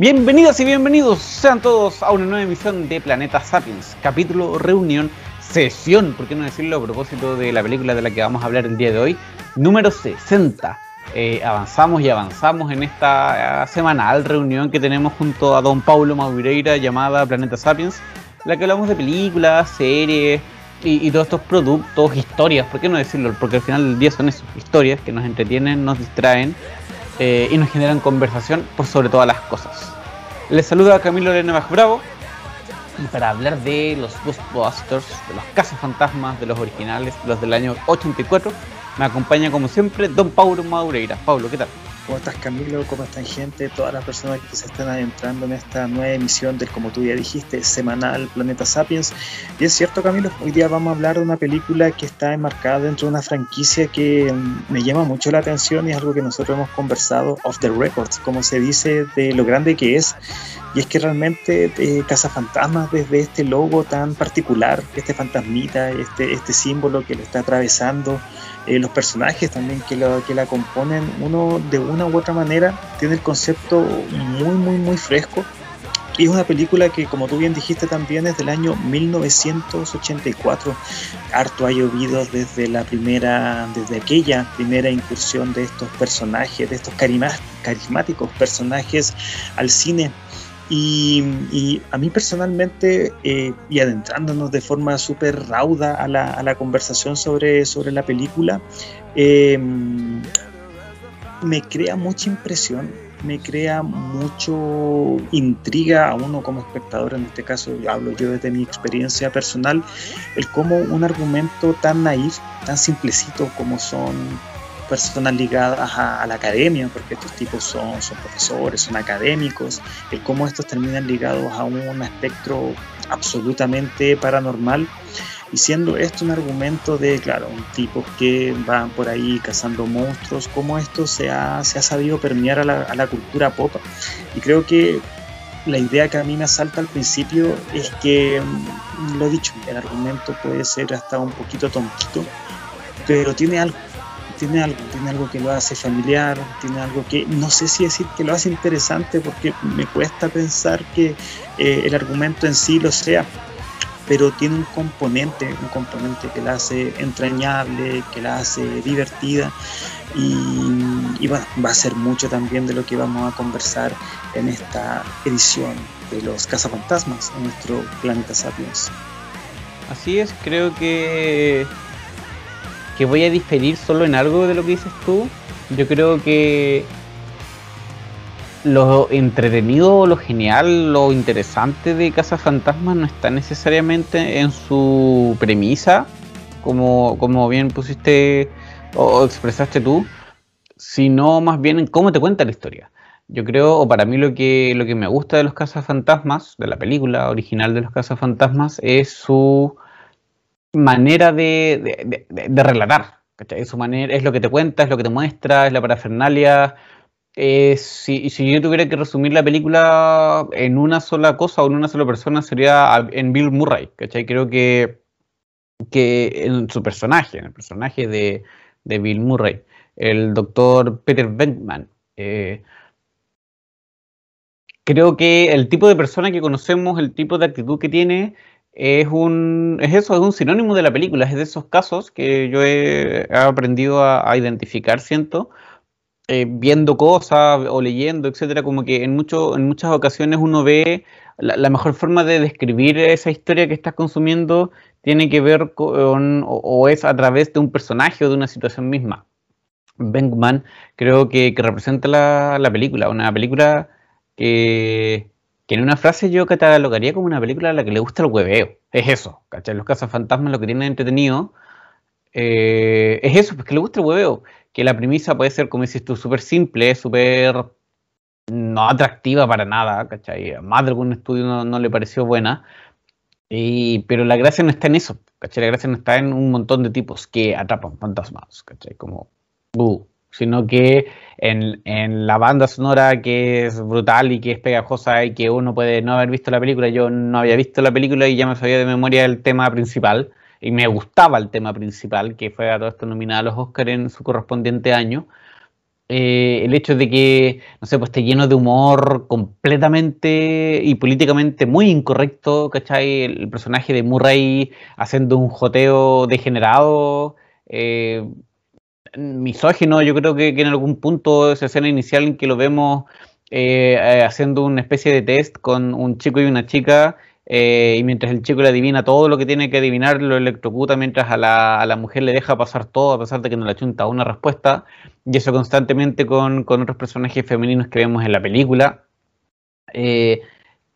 Bienvenidas y bienvenidos sean todos a una nueva emisión de Planeta Sapiens, capítulo reunión, sesión, por qué no decirlo a propósito de la película de la que vamos a hablar el día de hoy, número 60. Eh, avanzamos y avanzamos en esta uh, semanal reunión que tenemos junto a don Paulo Maureira llamada Planeta Sapiens, la que hablamos de películas, series y, todos estos productos, historias, por qué no decirlo, porque al final del día son historias que nos entretienen, nos distraen eh, y nos generan conversación por sobre todas las cosas. Les saluda Camilo Lorena Bravo y para hablar de los Ghostbusters, de los cazafantasmas, de los originales, los del año 84, me acompaña como siempre Don Paulo Maureira. Paulo, ¿qué tal? ¿Cómo estás Camilo? ¿Cómo están gente? Todas las personas que se están adentrando en esta nueva emisión del, como tú ya dijiste, semanal Planeta Sapiens. Y es cierto Camilo, hoy día vamos a hablar de una película que está enmarcada dentro de una franquicia que me llama mucho la atención y es algo que nosotros hemos conversado off the records, como se dice, de lo grande que es. Y es que realmente eh, Cazafantasmas, desde este logo tan particular, este fantasmita, este, este símbolo que lo está atravesando, eh, los personajes también que, que la componen, uno de una u otra manera tiene el concepto muy, muy, muy fresco. Y es una película que, como tú bien dijiste, también es del año 1984. Harto ha llovido desde la primera, desde aquella primera incursión de estos personajes, de estos carismáticos personajes al cine y, a mí personalmente, eh, y adentrándonos de forma súper rauda a la, a la, conversación sobre, sobre la película, eh, me crea mucha impresión, me crea mucho intriga a uno como espectador, en este caso hablo yo desde mi experiencia personal, el cómo un argumento tan naif, tan simplecito como son personas ligadas a, la academia, porque estos tipos son, son profesores, son académicos, el cómo estos terminan ligados a un espectro absolutamente paranormal. Y siendo esto un argumento de, claro, un tipo que van por ahí cazando monstruos, cómo esto se ha, se ha sabido permear a la, a la cultura pop. Y creo que la idea que a mí me salta al principio es que, mm, lo dicho, el argumento puede ser hasta un poquito tontito, pero tiene algo tiene algo, tiene algo que lo hace familiar, tiene algo que no sé si decir que lo hace interesante porque me cuesta pensar que eh, el argumento en sí lo sea, pero tiene un componente, un componente que la hace entrañable, que la hace divertida y, bueno, va a ser mucho también de lo que vamos a conversar en esta edición de los cazafantasmas en nuestro planeta Sapiens. Así es, creo que que voy a diferir solo en algo de lo que dices tú. Yo creo que lo entretenido, lo genial, lo interesante de Casa Fantasma no está necesariamente en su premisa, como, como bien pusiste o expresaste tú, sino más bien en cómo te cuenta la historia. Yo creo, o para mí lo que, lo que me gusta de los Fantasmas, de la película original de los Fantasmas, es su manera de, de, relatar. Es, su manera, es lo que te cuenta, es lo que te muestra, es la parafernalia. si, si, yo tuviera que resumir la película en una sola cosa o en una sola persona, sería en Bill Murray. ¿cachai? Creo que, que en su personaje, en el personaje de, de Bill Murray, el doctor Peter Venkman. Eh, creo que el tipo de persona que conocemos, el tipo de actitud que tiene, es un es eso, es un sinónimo de la película, es de esos casos que yo he, aprendido a, identificar, siento, eh, viendo cosas o leyendo, etcétera, como que en mucho, en muchas ocasiones uno ve la, mejor forma de describir esa historia que estás consumiendo tiene que ver con o, es a través de un personaje o de una situación misma. Venkman creo que, que representa la, la película, una película que que en una frase yo catalogaría como una película a la que le gusta el hueveo. Es eso, ¿cachai? Los cazafantasmas lo que tienen entretenido eh, es eso, porque le gusta el hueveo. Que la premisa puede ser, como dices tú, súper simple, súper no atractiva para nada, ¿cachai? Más de algún estudio no, le pareció buena. Pero la gracia no está en eso, ¿cachai? La gracia no está en un montón de tipos que atrapan fantasmas, ¿cachai? Como, uh, sino que en, en, la banda sonora que es brutal y que es pegajosa y que uno puede no haber visto la película. Yo no había visto la película y ya me sabía de memoria el tema principal y me gustaba el tema principal, que fue a todo esto nominado a los Oscars en su correspondiente año. eh, el hecho de que, no sé, pues esté lleno de humor completamente y políticamente muy incorrecto, ¿cachai? El, personaje de Murray haciendo un joteo degenerado, eh, misógino, yo creo que, en algún punto esa escena inicial en que lo vemos eh, haciendo una especie de test con un chico y una chica eh, y mientras el chico le adivina todo lo que tiene que adivinar, lo electrocuta mientras a la, a la mujer le deja pasar todo a pesar de que no le chunta una respuesta, y eso constantemente con, con otros personajes femeninos que vemos en la película. Eh,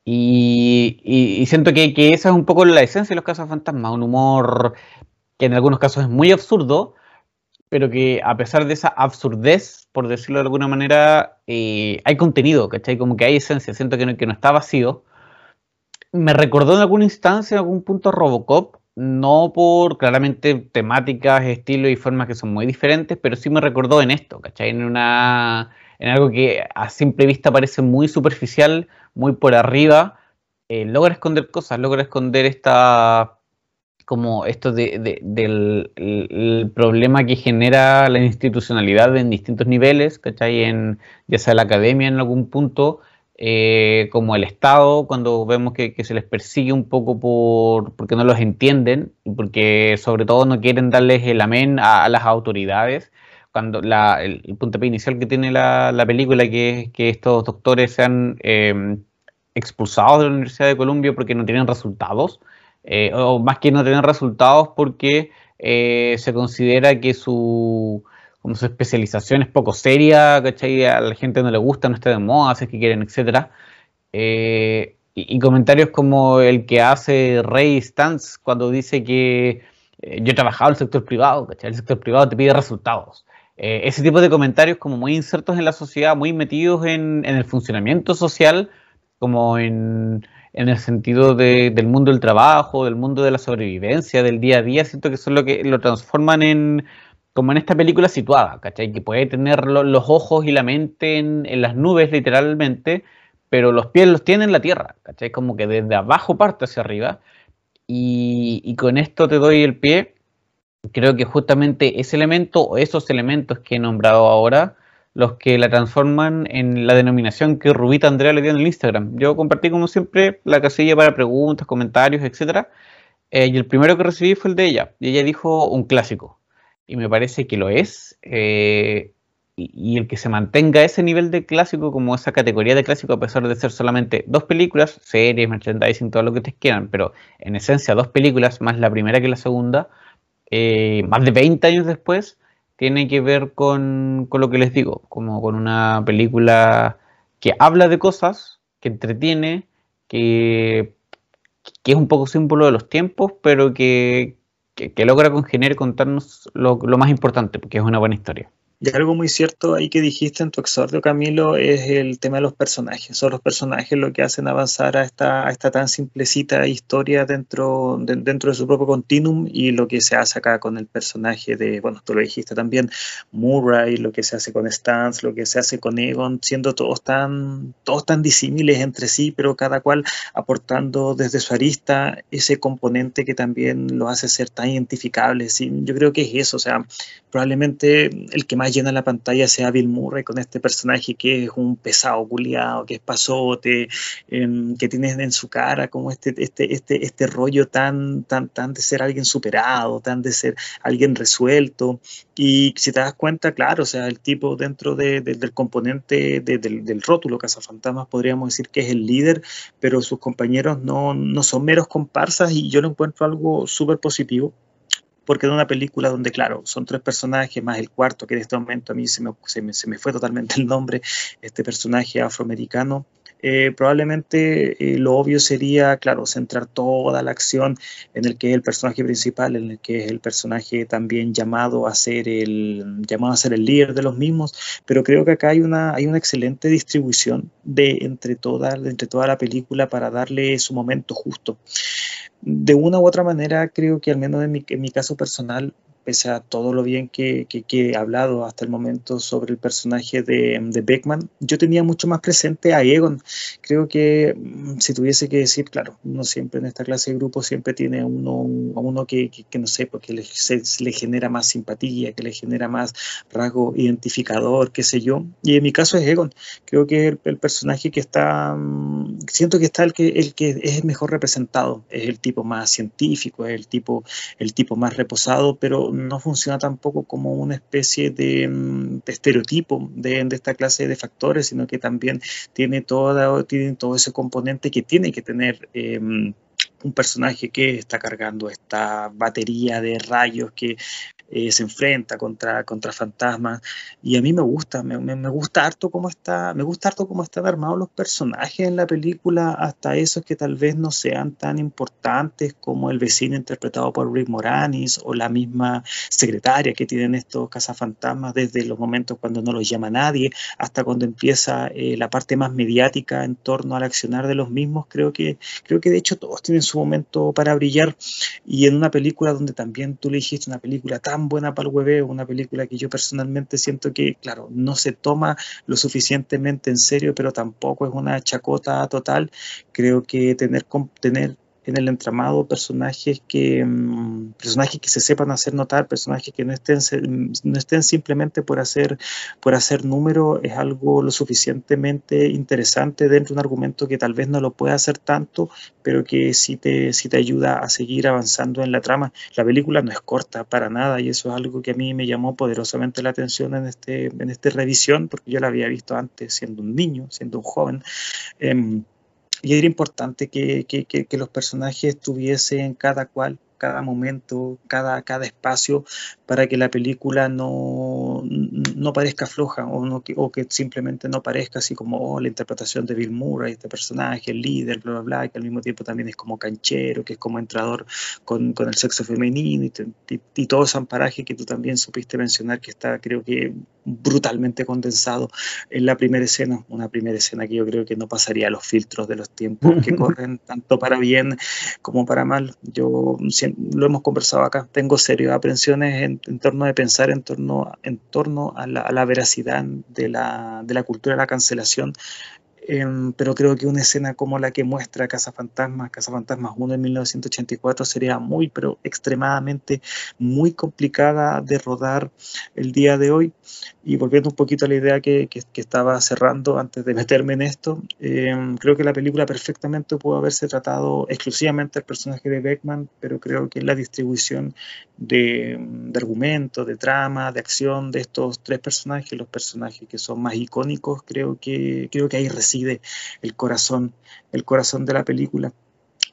y, y, siento que, que, esa es un poco la esencia de los casos fantasmas, un humor que en algunos casos es muy absurdo, pero que a pesar de esa absurdez, por decirlo de alguna manera, eh, hay contenido, ¿cachai? Como que hay esencia, siento que no, que no está vacío me recordó en alguna instancia, en algún punto Robocop, no por claramente temáticas, estilos y formas que son muy diferentes, pero sí me recordó en esto, ¿cachai? En, una, en algo que a simple vista parece muy superficial, muy por arriba, eh, logra esconder cosas, logra esconder esta como esto de, del problema que genera la institucionalidad en distintos niveles, ¿cachai? En, ya sea la academia en algún punto, eh, como el Estado, cuando vemos que, se les persigue un poco por, porque no los entienden y porque sobre todo no quieren darles el amén a, las autoridades. Cuando la, el, el, puntapié inicial que tiene la, película, que es que estos doctores sean em, expulsados de la Universidad de Columbia porque no tienen resultados, eh, o más que no tienen resultados porque eh, se considera que su como su especialización es poco seria, ¿cachai? A la gente no le gusta, no está de moda, hace que quieren, etc. Eh, y, comentarios como el que hace Ray Stantz cuando dice que eh, yo he trabajado en el sector privado, ¿cachai? El sector privado te pide resultados. Eh, ese tipo de comentarios como muy insertos en la sociedad, muy metidos en, el funcionamiento social, como en, el sentido del mundo del trabajo, del mundo de la sobrevivencia, del día a día, siento que son lo que lo transforman en como en esta película situada, ¿cachai? Que puede tener los ojos y la mente en, las nubes literalmente, pero los pies los tiene en la tierra, ¿cachai? Como que desde abajo parte hacia arriba. Y, con esto te doy el pie. Creo que justamente ese elemento o esos elementos que he nombrado ahora, los que la transforman en la denominación que Rubita Andrea le dio en el Instagram. Yo compartí como siempre la casilla para preguntas, comentarios, etc. Eh, y el primero que recibí fue el de ella. Y ella dijo un clásico y me parece que lo es. Eh, y, el que se mantenga ese nivel de clásico, como esa categoría de clásico, a pesar de ser solamente dos películas, series, merchandising, todo lo que ustedes quieran, pero en esencia dos películas, más la primera que la segunda, eh, más de 20 años después, tiene que ver con, con, lo que les digo, como con una película que habla de cosas, que entretiene, que, que es un poco símbolo de los tiempos, pero que, que, logra congeniar y contarnos lo, lo más importante, porque es una buena historia. Y algo muy cierto ahí que dijiste en tu exordio, Camilo, es el tema de los personajes. Son los personajes lo que hacen avanzar a esta, a esta tan simplecita historia dentro de, dentro de su propio continuum y lo que se hace acá con el personaje de, bueno, tú lo dijiste también, Murray, lo que se hace con Stans, lo que se hace con Egon, siendo todos tan, todos tan disímiles entre sí, pero cada cual aportando desde su arista ese componente que también lo hace ser tan identificable. ¿sí? Yo creo que es eso, o sea, probablemente el que más llena la pantalla sea Bill Murray con este personaje que es un pesado culiado, que es pasote, em, que tiene en su cara como este, este, este, este rollo tan, tan, tan de ser alguien superado, tan de ser alguien resuelto. Y si te das cuenta, claro, o sea, el tipo dentro del componente del, del, rótulo Cazafantasmas podríamos decir que es el líder, pero sus compañeros no, no son meros comparsas y yo lo encuentro algo súper positivo porque de una película donde, claro, son tres personajes, más el cuarto, que en este momento a mí se me, se me, se me fue totalmente el nombre, este personaje afroamericano, eh, probablemente eh, lo obvio sería, claro, centrar toda la acción en el que es el personaje principal, en el que es el personaje también llamado a ser el, llamado a ser el líder de los mismos, pero creo que acá hay una, hay una excelente distribución de entre toda, entre toda la película para darle su momento justo. De una u otra manera, creo que al menos en mi, en mi caso personal, pese a todo lo bien que, he hablado hasta el momento sobre el personaje de, de, Beckman, yo tenía mucho más presente a Egon. Creo que mm, si tuviese que decir, claro, uno siempre en esta clase de grupo siempre tiene uno, a uno que, no sé, porque le, genera más simpatía, que le genera más rasgo identificador, qué sé yo. Y en mi caso es Egon. Creo que es el, personaje que está, mm, siento que está el que, el que es mejor representado, es el tipo más científico, es el tipo, el tipo más reposado, pero no funciona tampoco como una especie de, mm, estereotipo de, esta clase de factores, sino que también tiene, toda, tiene todo ese componente que tiene que tener. Em, un personaje que está cargando esta batería de rayos que eh, se enfrenta contra, contra fantasmas. Y a mí me gusta, me, me, gusta harto cómo está, me gusta harto cómo están armados los personajes en la película, hasta esos que tal vez no sean tan importantes como el vecino interpretado por Rick Moranis o la misma secretaria que tienen estos cazafantasmas desde los momentos cuando no los llama nadie hasta cuando empieza eh, la parte más mediática en torno al accionar de los mismos. Creo que, creo que de hecho todos tienen su momento para brillar y en una película donde también tú le dijiste una película tan buena para el hueveo, una película que yo personalmente siento que, claro, no se toma lo suficientemente en serio, pero tampoco es una chacota total. Creo que tener, tener en el entramado personajes que, mm, personajes que se sepan hacer notar, personajes que no estén, no estén simplemente por hacer, por hacer número, es algo lo suficientemente interesante dentro de un argumento que tal vez no lo pueda hacer tanto, pero que sí te, sí te ayuda a seguir avanzando en la trama. La película no es corta para nada y eso es algo que a mí me llamó poderosamente la atención en, este, en esta revisión, porque yo la había visto antes siendo un niño, siendo un joven. Em, y era importante que, que, los personajes tuviesen cada cual cada momento, cada, cada espacio, para que la película no, no parezca floja o, no, o que simplemente no parezca así como oh, la interpretación de Bill Murray, este personaje, el líder, bla, bla, bla, que al mismo tiempo también es como canchero, que es como entrador con, con el sexo femenino y, y, todo ese amparaje que tú también supiste mencionar que está, creo que, brutalmente condensado en la primera escena, una primera escena que yo creo que no pasaría los filtros de los tiempos que corren, tanto para bien como para mal. Yo lo hemos conversado acá, tengo serias aprensiones en, torno de pensar en torno, en torno a, la, veracidad de la, de la cultura de la cancelación Em, pero creo que una escena como la que muestra Casa Fantasmas, Casa Fantasmas 1 en 1984 sería muy, pero extremadamente muy complicada de rodar el día de hoy. Y volviendo un poquito a la idea que, que, estaba cerrando antes de meterme en esto, em, creo que la película perfectamente pudo haberse tratado exclusivamente el personaje de Beckman, pero creo que la distribución de, de argumento, de trama, de acción de estos tres personajes, los personajes que son más icónicos, creo que, creo que hay el corazón, el corazón de la película.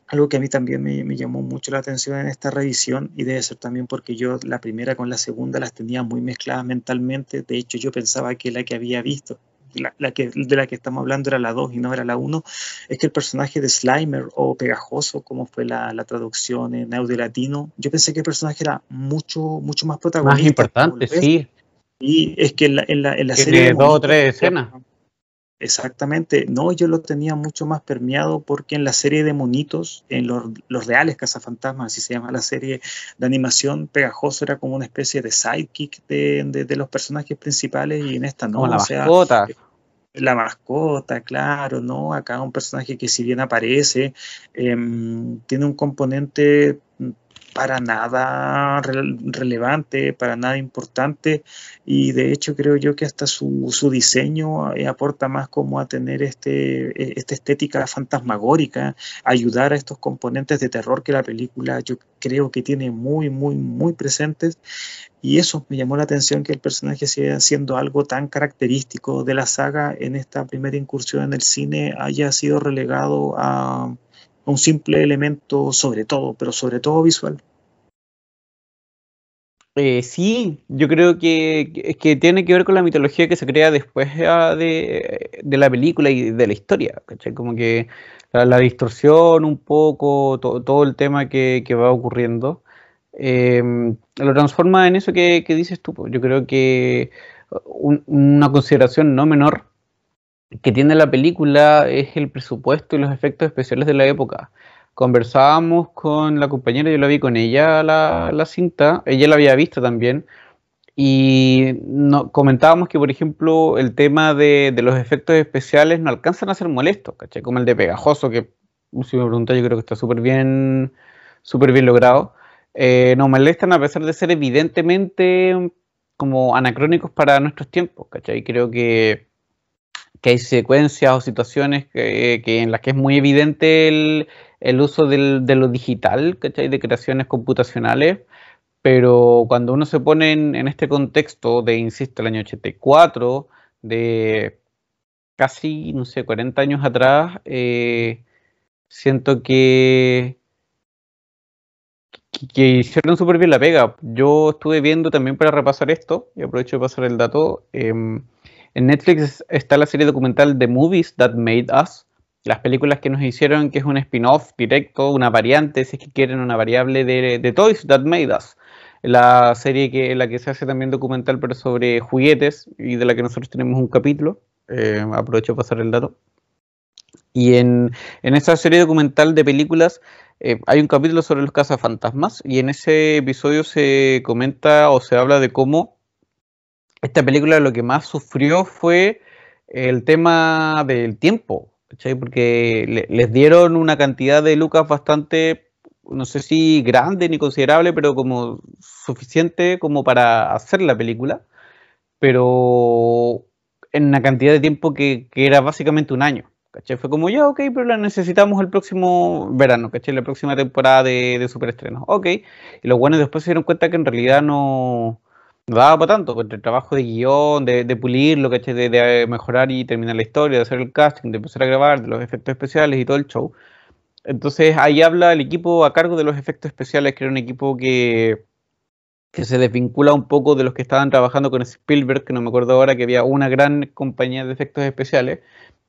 Algo que a mí también me, llamó mucho la atención en esta revisión y debe ser también porque yo la primera con la segunda las tenía muy mezcladas mentalmente. De hecho, yo pensaba que la que había visto, la, que, de la que estamos hablando era la 2 y no era la 1, es que el personaje de Slimer o Pegajoso, como fue la, traducción en audio latino, yo pensé que el personaje era mucho, mucho más protagonista. Más importante, sí. Y es que en la, en la, en la serie... dos o tres escenas. Exactamente, no, yo lo tenía mucho más permeado porque en la serie de monitos, en los, los reales cazafantasmas, así se llama la serie de animación, Pegajoso era como una especie de sidekick de, de, los personajes principales y en esta no. la mascota. Eh, la mascota, claro, ¿no? Acá un personaje que si bien aparece, em, tiene un componente para nada relevante, para nada importante y de hecho creo yo que hasta su, su diseño eh, aporta más como a tener este, e, esta estética fantasmagórica, ayudar a estos componentes de terror que la película yo creo que tiene muy, muy, muy presentes y eso me llamó la atención que el personaje siga siendo algo tan característico de la saga en esta primera incursión en el cine haya sido relegado a un simple elemento sobre todo, pero sobre todo visual. Eh, sí, yo creo que, que tiene que ver con la mitología que se crea después ah, de, la película y de la historia, Como que la, distorsión un poco, todo el tema que, va ocurriendo, em, lo transforma en eso que, dices tú. Yo creo que una consideración no menor que tiene la película es el presupuesto y los efectos especiales de la época conversábamos con la compañera, yo la vi con ella la, la cinta, ella la había visto también, y no, comentábamos que, por ejemplo, el tema de, los efectos especiales no alcanzan a ser molestos, ¿cachai? Como el de pegajoso, que si me pregunta yo creo que está súper bien, súper bien logrado. Eh, nos molestan a pesar de ser evidentemente como anacrónicos para nuestros tiempos, ¿cachai? Creo que, que hay secuencias o situaciones que, en las que es muy evidente el, uso del, de lo digital, ¿cachai? De creaciones computacionales pero cuando uno se pone en, este contexto de, insisto, el año 84, de casi, no sé, 40 años atrás, eh, siento que, que, hicieron súper bien la pega. Yo estuve viendo también para repasar esto, y aprovecho de pasar el dato, em, en Netflix está la serie documental The Movies That Made Us, las películas que nos hicieron, que es un spin-off directo, una variante, si es que quieren, una variable de, de Toys That Made Us la serie que la que se hace también documental, pero sobre juguetes y de la que nosotros tenemos un capítulo. Eh, aprovecho para pasar el dato. Y en, en esa serie documental de películas eh, hay un capítulo sobre los cazafantasmas y en ese episodio se comenta o se habla de cómo esta película lo que más sufrió fue el tema del tiempo, porque les dieron una cantidad de lucas bastante no sé si grande ni considerable, pero como suficiente como para hacer la película, pero en una cantidad de tiempo que, era básicamente un año. ¿Cachai? Fue como, ya, ok, pero la necesitamos el próximo verano, ¿cachai? La próxima temporada de, de superestrenos. Ok. Y los buenos después se dieron cuenta que en realidad no, daba para tanto, porque el trabajo de guion, de, de pulirlo, ¿cachai? De, de mejorar y terminar la historia, de hacer el casting, de empezar a grabar, de los efectos especiales y todo el show. Entonces ahí habla el equipo a cargo de los efectos especiales, que era un equipo que, que se desvincula un poco de los que estaban trabajando con Spielberg, que no me acuerdo ahora que había una gran compañía de efectos especiales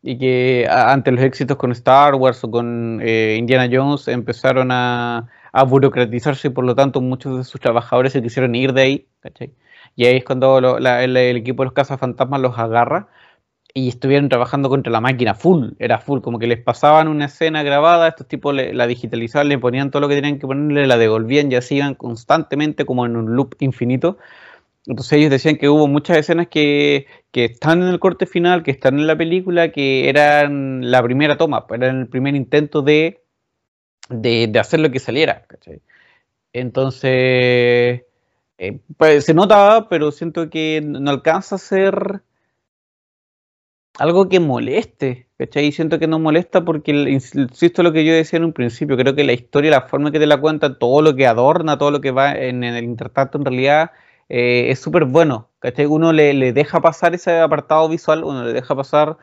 y que ante los éxitos con Star Wars o con eh, Indiana Jones empezaron a, burocratizarse y por lo tanto muchos de sus trabajadores se quisieron ir de ahí, ¿cachai? Y ahí es cuando el, equipo de los cazafantasmas los agarra y estuvieron trabajando contra la máquina full, era full, como que les pasaban una escena grabada, estos tipos la digitalizaban, le ponían todo lo que tenían que ponerle, la devolvían y así iban constantemente como en un loop infinito. Entonces ellos decían que hubo muchas escenas que, que están en el corte final, que están en la película, que eran la primera toma, eran el primer intento de, de, hacer lo que saliera. Entonces, eh, pues, se notaba, pero siento que no alcanza a ser algo que moleste, ¿cachai? siento que no molesta porque, insisto lo que yo decía en un principio, creo que la historia, la forma que te la cuenta, todo lo que adorna, todo lo que va en, el intertanto en realidad eh, es súper bueno, ¿cachai? Uno le, le, deja pasar ese apartado visual, uno le deja pasar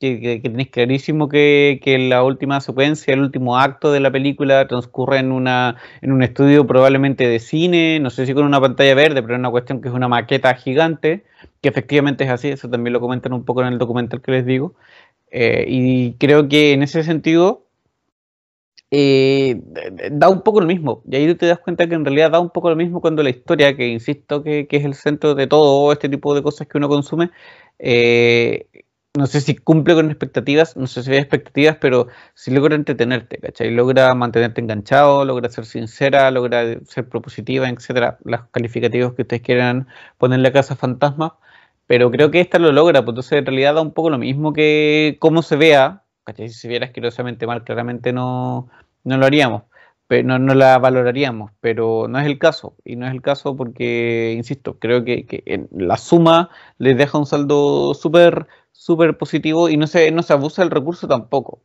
que, tenéis clarísimo que, la última secuencia, el último acto de la película transcurre en, una, en un estudio probablemente de cine, no sé si con una pantalla verde, pero es una cuestión que es una maqueta gigante, que efectivamente es así, eso también lo comentan un poco en el documental que les digo. Eh, y creo que en ese sentido eh, da un poco lo mismo. Y ahí te das cuenta que en realidad da un poco lo mismo cuando la historia, que insisto que, que es el centro de todo este tipo de cosas que uno consume, eh, no sé si cumple con expectativas, no sé si hay expectativas, pero si logra entretenerte, ¿cachai? Logra mantenerte enganchado, logra ser sincera, logra ser propositiva, etcétera, los calificativos que ustedes quieran ponerle a Casa Fantasma, pero creo que esta lo logra, pues entonces en realidad da un poco lo mismo que cómo se vea, ¿cachai? Si se viera asquerosamente mal, claramente no, no lo haríamos, pero no, no, la valoraríamos, pero no es el caso, y no es el caso porque, insisto, creo que, que la suma les deja un saldo súper súper positivo y no se, no se abusa del recurso tampoco.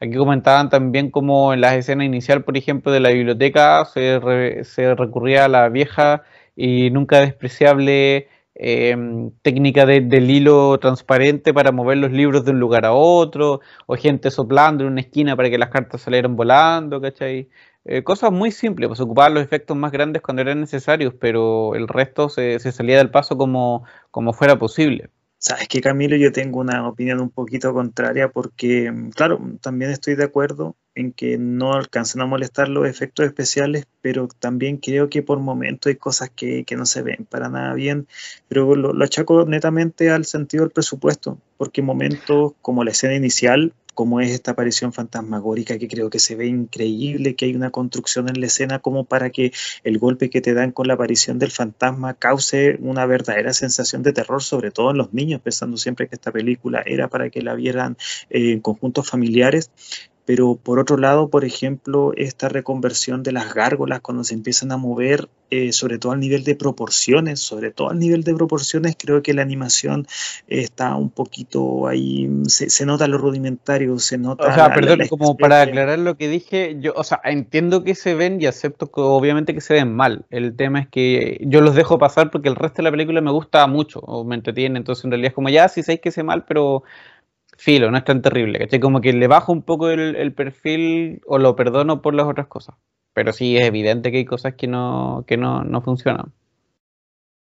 Aquí comentaban también como en la escena inicial, por ejemplo, de la biblioteca se, se recurría a la vieja y nunca despreciable em, técnica del hilo transparente para mover los libros de un lugar a otro, o gente soplando en una esquina para que las cartas salieran volando, ¿cachai? Eh, cosas muy simples, pues ocupar los efectos más grandes cuando eran necesarios, pero el resto se, se salía del paso como, como fuera posible. Sabes que Camilo, yo tengo una opinión un poquito contraria porque, claro, también estoy de acuerdo en que no alcanzan a molestar los efectos especiales, pero también creo que por momentos hay cosas que, no se ven para nada bien, pero lo, lo, achaco netamente al sentido del presupuesto, porque momentos como la escena inicial, como es esta aparición fantasmagórica que creo que se ve increíble, que hay una construcción en la escena como para que el golpe que te dan con la aparición del fantasma cause una verdadera sensación de terror, sobre todo en los niños, pensando siempre que esta película era para que la vieran eh, en conjuntos familiares pero por otro lado, por ejemplo, esta reconversión de las gárgolas cuando se empiezan a mover, eh, sobre todo al nivel de proporciones, sobre todo al nivel de proporciones, creo que la animación está un poquito ahí, se, nota lo rudimentario, se nota... O sea, perdón, como para aclarar lo que dije, yo, o sea, entiendo que se ven y acepto que obviamente que se ven mal. El tema es que yo los dejo pasar porque el resto de la película me gusta mucho o me entretiene, entonces en realidad es como ya, sí sé que se mal, pero filo, no es tan terrible, ¿cachai? Como que le bajo un poco el, perfil o lo perdono por las otras cosas. Pero sí es evidente que hay cosas que no, que no, no funcionan.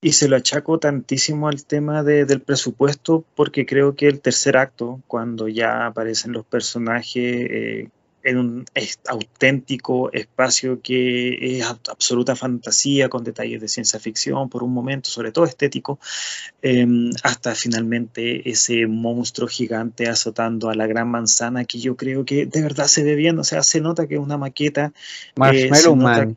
Y se lo achaco tantísimo al tema del presupuesto porque creo que el tercer acto, cuando ya aparecen los personajes eh, en un auténtico espacio que es absoluta fantasía, con detalles de ciencia ficción por un momento, sobre todo estético, em, hasta finalmente ese monstruo gigante azotando a la gran manzana que yo creo que de verdad se ve bien, o sea, se nota que es una maqueta. Eh, Marshmallow Man.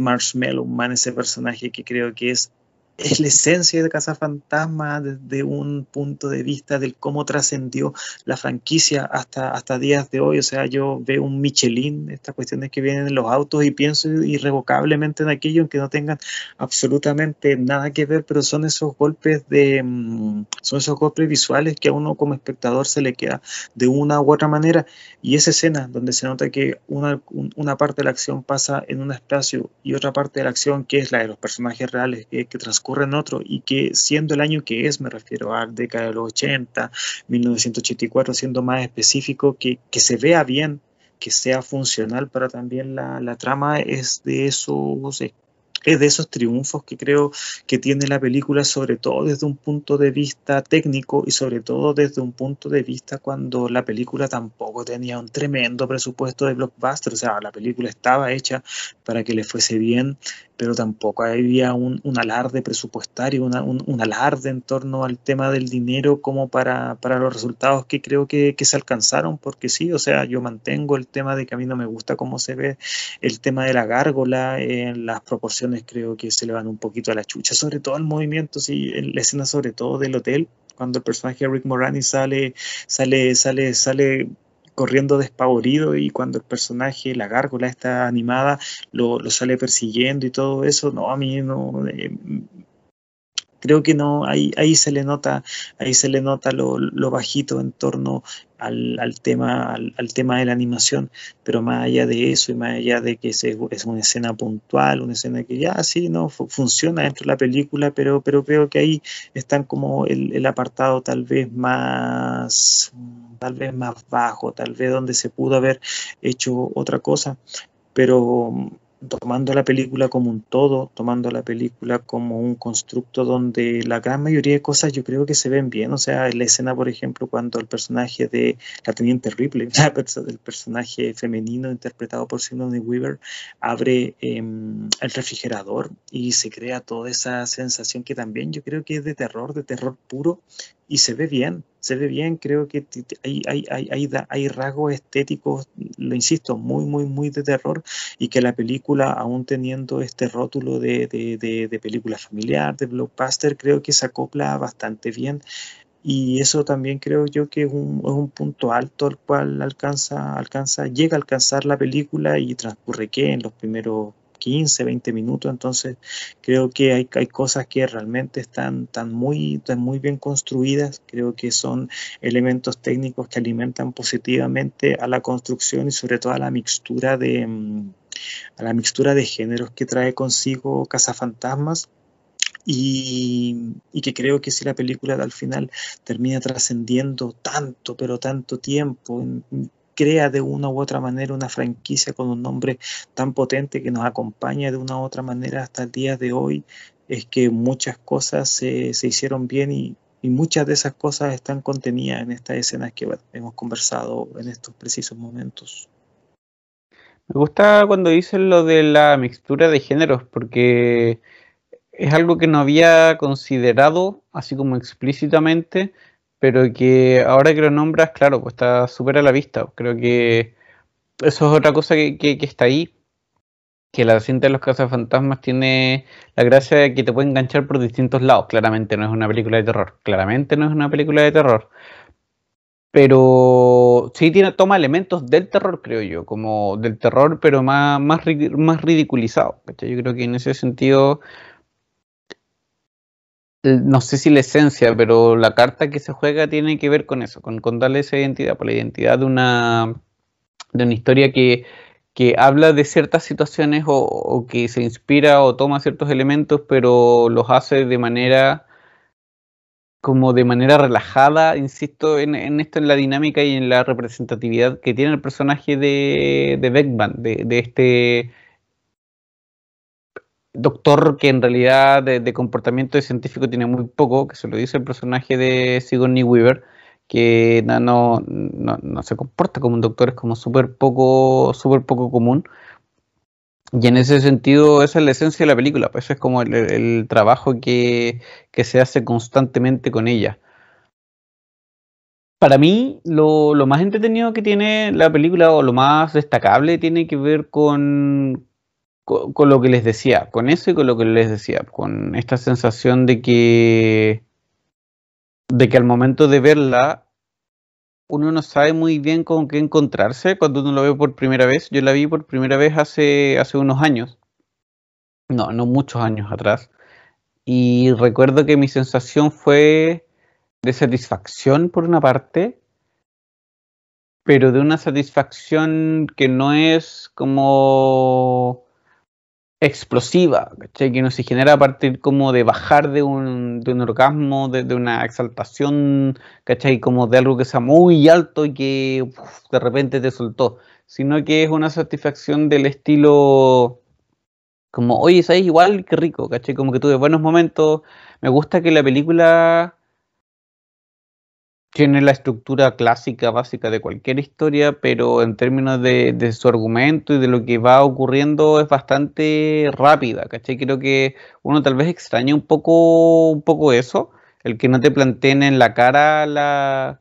Marshmallow Man, ese personaje que creo que es es la esencia de Casa Fantasma desde un punto de vista del cómo trascendió la franquicia hasta, hasta días de hoy. O sea, yo veo un Michelin, estas cuestiones que vienen en los autos, y pienso irrevocablemente en aquello, aunque no tengan absolutamente nada que ver, pero son esos golpes de mm, son esos golpes visuales que a uno como espectador se le queda de una u otra manera. Y esa escena donde se nota que una, una parte de la acción pasa en un espacio y otra parte de la acción, que es la de los personajes reales que, que transcurre en otro y que siendo el año que es, me refiero a la década de los 80, 1984, siendo más específico, que, que se vea bien, que sea funcional para también la, la trama, es de esos es de esos triunfos que creo que tiene la película, sobre todo desde un punto de vista técnico y sobre todo desde un punto de vista cuando la película tampoco tenía un tremendo presupuesto de blockbuster, o sea, la película estaba hecha para que le fuese bien, pero tampoco había un, alarde presupuestario, un, alarde en torno al tema del dinero como para, los resultados que creo que, se alcanzaron, porque sí, o sea, yo mantengo el tema de que a mí no me gusta cómo se ve el tema de la gárgola, en las proporciones creo que se le van un poquito a la chucha, sobre todo el movimiento, sí, en la escena sobre todo del hotel, cuando el personaje de Rick Moranis sale, sale, sale, sale corriendo despavorido y cuando el personaje, la gárgola está animada, lo, sale persiguiendo y todo eso, no, a mí no, eh, creo que no, ahí, ahí se le nota, ahí se le nota lo, bajito en torno al, tema, al, tema de la animación, pero más allá de eso y más allá de que es, es una escena puntual, una escena que ya sí, no, funciona dentro de la película, pero, pero creo que ahí están como el, el apartado tal vez más tal vez más bajo, tal vez donde se pudo haber hecho otra cosa, pero tomando la película como un todo, tomando la película como un constructo donde la gran mayoría de cosas yo creo que se ven bien. O sea, la escena, por ejemplo, cuando el personaje de la Teniente Ripley, el personaje femenino interpretado por Sigourney Weaver, abre em, el refrigerador y se crea toda esa sensación que también yo creo que es de terror, de terror puro, y se ve bien, se ve bien, creo que hay, hay, hay, hay, rasgos estéticos, lo insisto, muy, muy, muy de terror y que la película, aún teniendo este rótulo de, de, película familiar, de blockbuster, creo que se acopla bastante bien. Y eso también creo yo que es un, es un punto alto al cual alcanza, alcanza, llega a alcanzar la película y transcurre que en los primeros 15, 20 minutos, entonces creo que hay, hay cosas que realmente están, tan muy, están muy bien construidas, creo que son elementos técnicos que alimentan positivamente a la construcción y sobre todo a la mixtura de, mm, a la mixtura de géneros que trae consigo Cazafantasmas. Y, y, que creo que si la película al final termina trascendiendo tanto, pero tanto tiempo, crea de una u otra manera una franquicia con un nombre tan potente que nos acompaña de una u otra manera hasta el día de hoy, es que muchas cosas se, se hicieron bien y, y, muchas de esas cosas están contenidas en estas escenas que hemos conversado en estos precisos momentos. Me gusta cuando dicen lo de la mixtura de géneros, porque es algo que no había considerado así como explícitamente, pero que ahora que lo nombras, claro, pues está súper a la vista. Creo que eso es otra cosa que, que, está ahí, que la cinta de los cazafantasmas tiene la gracia de que te puede enganchar por distintos lados. Claramente no es una película de terror, claramente no es una película de terror, pero sí tiene, toma elementos del terror, creo yo, como del terror, pero más, más, más ridiculizado. Yo creo que en ese sentido, no sé si la esencia, pero la carta que se juega tiene que ver con eso, con, con darle esa identidad, por la identidad de una, de una historia que, que habla de ciertas situaciones o, que se inspira o toma ciertos elementos, pero los hace de manera como de manera relajada, insisto en, esto, en la dinámica y en la representatividad que tiene el personaje de, de Beckman, de, este doctor que en realidad de, comportamiento científico tiene muy poco, que se lo dice el personaje de Sigourney Weaver, que no, no, no, se comporta como un doctor, es como súper poco, súper poco común. Y en ese sentido, esa es la esencia de la película, pues es como el, trabajo que, se hace constantemente con ella. Para mí, lo, más entretenido que tiene la película, o lo más destacable, tiene que ver con, con, lo que les decía, con eso y con lo que les decía, con esta sensación de que, de que al momento de verla uno no sabe muy bien con qué encontrarse cuando uno lo ve por primera vez. Yo la vi por primera vez hace, hace unos años. No, no muchos años atrás. Y recuerdo que mi sensación fue de satisfacción por una parte, pero de una satisfacción que no es como explosiva, Que no se genera a partir como de bajar de un, de un orgasmo, de, una exaltación, ¿cachai? Como de algo que sea muy alto y que de repente te soltó, sino que es una satisfacción del estilo como, oye, ¿sabes? Igual, qué rico, ¿cachai? Como que tuve buenos momentos, me gusta que la película tiene la estructura clásica básica de cualquier historia, pero en términos de, su argumento y de lo que va ocurriendo es bastante rápida, ¿cachai? Creo que uno tal vez extraña un poco, un poco eso, el que no te planteen en la cara la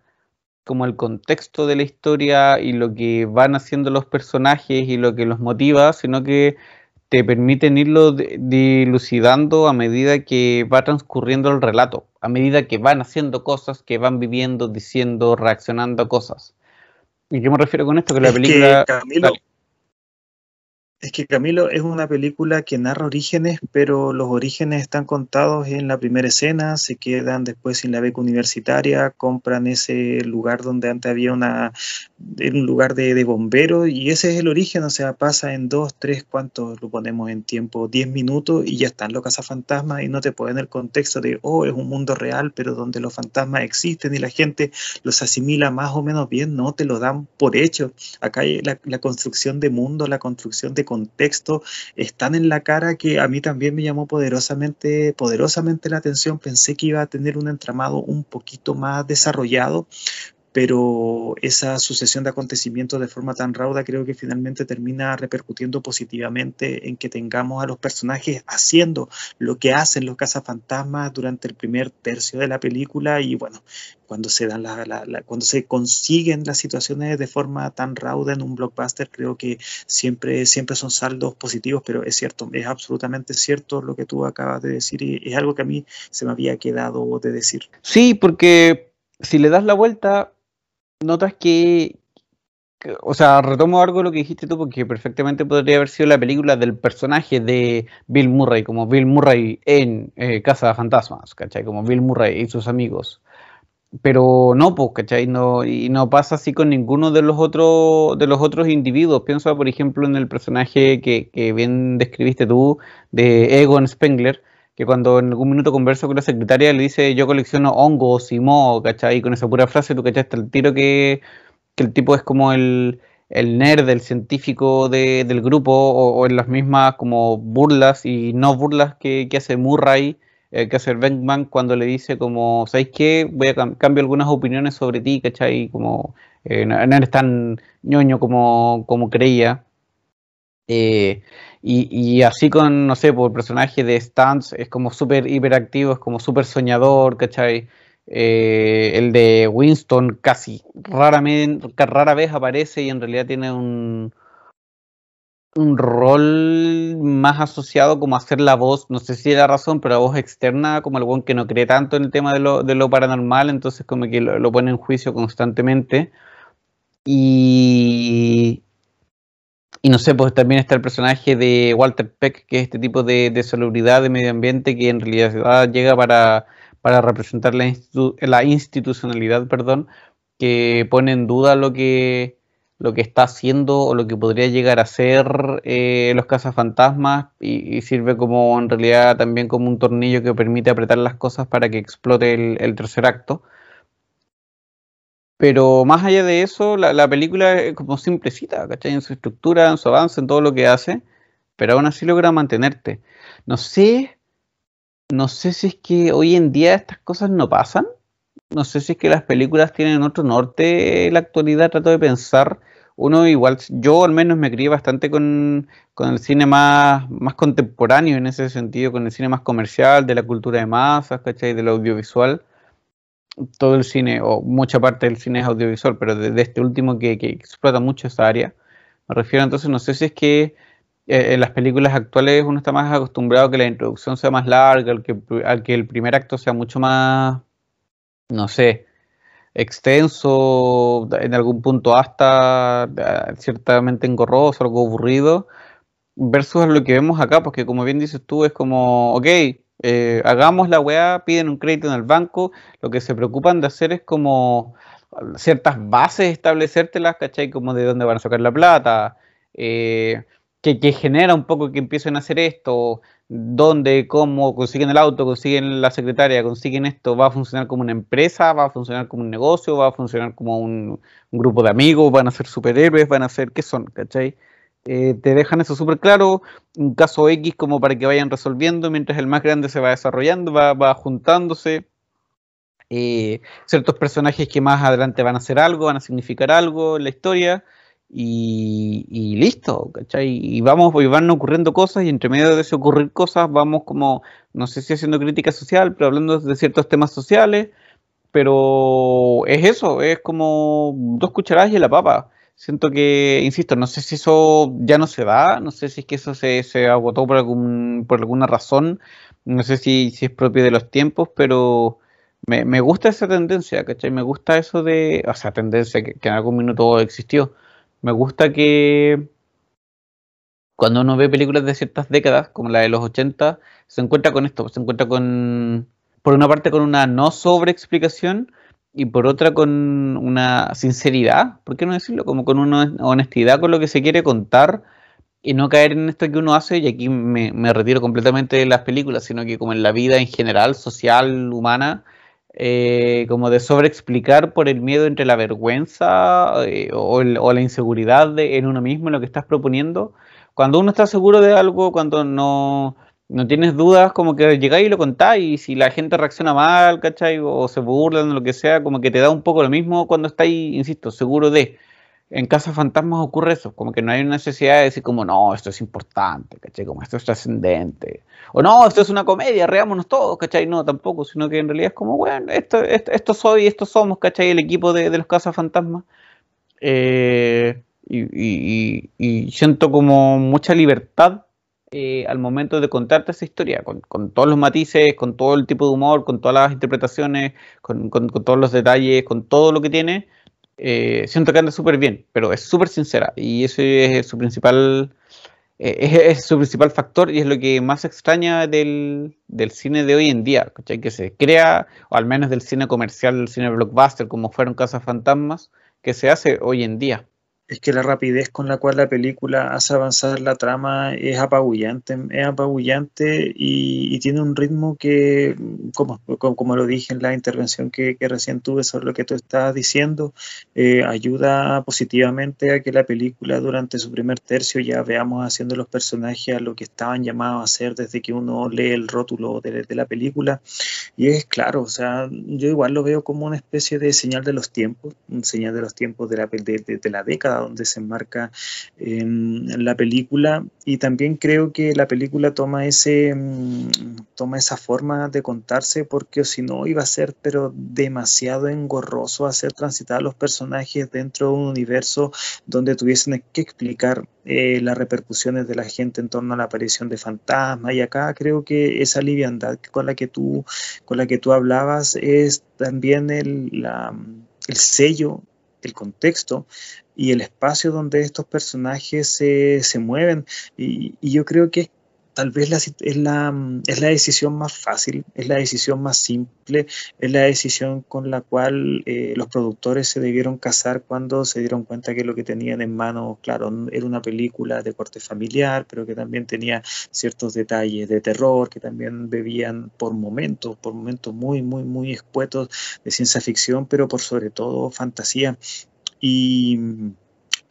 como el contexto de la historia y lo que van haciendo los personajes y lo que los motiva, sino que te permiten irlo dilucidando a medida que va transcurriendo el relato, a medida que van haciendo cosas, que van viviendo, diciendo, reaccionando a cosas. ¿Y qué me refiero con esto? Que la película... Es que Camilo es una película que narra orígenes, pero los orígenes están contados en la primera escena, se quedan después sin la beca universitaria, compran ese lugar donde antes había una, un lugar de, de bomberos y ese es el origen, o sea, pasa en dos, tres, ¿cuántos lo ponemos en tiempo? Diez minutos y ya están los cazafantasmas y no te ponen el contexto de, oh, es un mundo real, pero donde los fantasmas existen y la gente los asimila más o menos bien, no te lo dan por hecho. Acá hay la, la construcción de mundo, la construcción de contexto están en la cara que a mí también me llamó poderosamente, poderosamente la atención. Pensé que iba a tener un entramado un poquito más desarrollado, pero esa sucesión de acontecimientos de forma tan rauda creo que finalmente termina repercutiendo positivamente en que tengamos a los personajes haciendo lo que hacen los cazafantasmas durante el primer tercio de la película y bueno, cuando se dan la, cuando se consiguen las situaciones de forma tan rauda en un blockbuster creo que siempre siempre son saldos positivos pero es cierto es absolutamente cierto lo que tú acabas de decir y es algo que a mí se me había quedado de decir. Sí porque si le das la vuelta notas que, o sea, retomo algo de lo que dijiste tú, porque perfectamente podría haber sido la película del personaje de Bill Murray, como Bill Murray en eh, Casa de Fantasmas, ¿cachai? Como Bill Murray y sus amigos. Pero no, pues, ¿cachai? No, y no pasa así con ninguno de los otros de los otros individuos. Pienso, por ejemplo, en el personaje que, que bien describiste tú, de Egon Spengler, que cuando en algún minuto converso con la secretaria le dice yo colecciono hongos y moho, ¿cachai? Con esa pura frase tú cachaste el tiro que, el tipo es como el, el nerd, el científico del grupo, o, en las mismas como burlas y no burlas que, hace Murray, eh, que hace Venkman cuando le dice como, ¿sabéis qué? Voy a cambiar algunas opiniones sobre ti, ¿cachai? Como eh, no, eres tan ñoño como, como creía. Eh, y, así con, no sé, por personaje de Stans es como súper hiperactivo, es como súper soñador, ¿cachai? Eh, el de Winston casi raramente, rara vez aparece y en realidad tiene un, un rol más asociado como hacer la voz, no sé si es la razón, pero la voz externa, como el que no cree tanto en el tema de lo, de lo paranormal, entonces como que lo, pone en juicio constantemente. Y, y no sé, pues también está el personaje de Walter Peck, que es este tipo de, de celebridad de medio ambiente que en realidad llega para, para representar la, la institucionalidad, perdón, que pone en duda lo que lo que está haciendo o lo que podría llegar a ser eh, los cazafantasmas y, y, sirve como en realidad también como un tornillo que permite apretar las cosas para que explote el, tercer acto. Pero más allá de eso, la, película es como simplecita, ¿cachai? En su estructura, en su avance, en todo lo que hace, pero aún así logra mantenerte. No sé, no sé si es que hoy en día estas cosas no pasan. No sé si es que las películas tienen otro norte en la actualidad, trato de pensar uno igual, yo al menos me crié bastante con, el cine más, más contemporáneo en ese sentido, con el cine más comercial, de la cultura de masas, ¿cachai? Del audiovisual. Todo el cine, o mucha parte del cine es audiovisual, pero de, este último que, explota mucho esa área. Me refiero entonces, no sé si es que eh, en las películas actuales uno está más acostumbrado a que la introducción sea más larga, al que, al que el primer acto sea mucho más, no sé, extenso, en algún punto hasta eh, ciertamente engorroso, algo aburrido, versus lo que vemos acá, porque como bien dices tú, es como, ok, eh, hagamos la weá, piden un crédito en el banco, lo que se preocupan de hacer es como ciertas bases establecértelas, ¿cachai? Como de dónde van a sacar la plata, eh, que, que genera un poco que empiecen a hacer esto, dónde, cómo consiguen el auto, consiguen la secretaria, consiguen esto, va a funcionar como una empresa, va a funcionar como un negocio, va a funcionar como un, grupo de amigos, van a ser superhéroes, van a ser, ¿qué son? ¿Cachai? Eh, te dejan eso súper claro, un caso X como para que vayan resolviendo mientras el más grande se va desarrollando, va, va juntándose. Eh, ciertos personajes que más adelante van a hacer algo, van a significar algo en la historia y, listo, ¿cachai? Y vamos, y van ocurriendo cosas y entre medio de ese ocurrir cosas vamos como, no sé si haciendo crítica social, pero hablando de ciertos temas sociales, pero es eso, es como dos cucharadas y la papa. Siento que, insisto, no sé si eso ya no se da, no sé si es que eso se, agotó por, algún, por alguna razón, no sé si, si es propio de los tiempos, pero me, me gusta esa tendencia, ¿cachai? Me gusta eso de, o sea, tendencia que en algún minuto existió me gusta que cuando uno ve películas de ciertas décadas, como la de los 80, se encuentra con esto, se encuentra con, por una parte, con una no sobreexplicación y por otra con una sinceridad, ¿por qué no decirlo? Como con una honestidad con lo que se quiere contar y no caer en esto que uno hace, y aquí me, me retiro completamente de las películas, sino que como en la vida en general, social, humana, eh, como de sobreexplicar por el miedo entre la vergüenza eh, o, la inseguridad de, en uno mismo, lo que estás proponiendo. Cuando uno está seguro de algo, cuando no, no tienes dudas, como que llegáis y lo contáis, y si la gente reacciona mal, ¿cachai? O se burlan o lo que sea, como que te da un poco lo mismo cuando estáis, insisto, seguro de en Casa Fantasmas ocurre eso, como que no hay una necesidad de decir como, no, esto es importante, ¿cachai? Como esto es trascendente. O no, esto es una comedia, reámonos todos, ¿cachai? No, tampoco, sino que en realidad es como, bueno, esto, esto, soy, esto somos, ¿cachai? El equipo de, los Casa Fantasmas. Eh, y, siento como mucha libertad eh, al momento de contarte esa historia, con, todos los matices, con todo el tipo de humor, con todas las interpretaciones, con, todos los detalles, con todo lo que tiene eh, siento que anda súper bien, pero es súper sincera y ese es su principal eh, es, su principal factor y es lo que más extraña del, del cine de hoy en día, que se crea, o al menos del cine comercial, del cine blockbuster, como fueron Casas Fantasmas, que se hace hoy en día es que la rapidez con la cual la película hace avanzar la trama es apabullante, es apabullante y, tiene un ritmo que, como, como, lo dije en la intervención que, recién tuve sobre lo que tú estabas diciendo, eh, ayuda positivamente a que la película durante su primer tercio ya veamos haciendo los personajes a lo que estaban llamados a hacer desde que uno lee el rótulo de, la película. Y es claro, o sea, yo igual lo veo como una especie de señal de los tiempos, un señal de los tiempos de la, de la década donde se enmarca en la película. Y también creo que la película toma ese mm, toma esa forma de contarse porque si no iba a ser pero demasiado engorroso hacer transitar a los personajes dentro de un universo donde tuviesen que explicar eh, las repercusiones de la gente en torno a la aparición de fantasmas. Y acá creo que esa liviandad con la que tú con la que tú hablabas es también el, el sello el contexto y el espacio donde estos personajes se, se mueven. Y, y, yo creo que tal vez es, la, es la decisión más fácil, es la decisión más simple, es la decisión con la cual eh, los productores se debieron casar cuando se dieron cuenta que lo que tenían en mano, claro, era una película de corte familiar, pero que también tenía ciertos detalles de terror, que también bebían por momentos, por momentos muy, muy, muy escuetos de ciencia ficción, pero por sobre todo fantasía. Y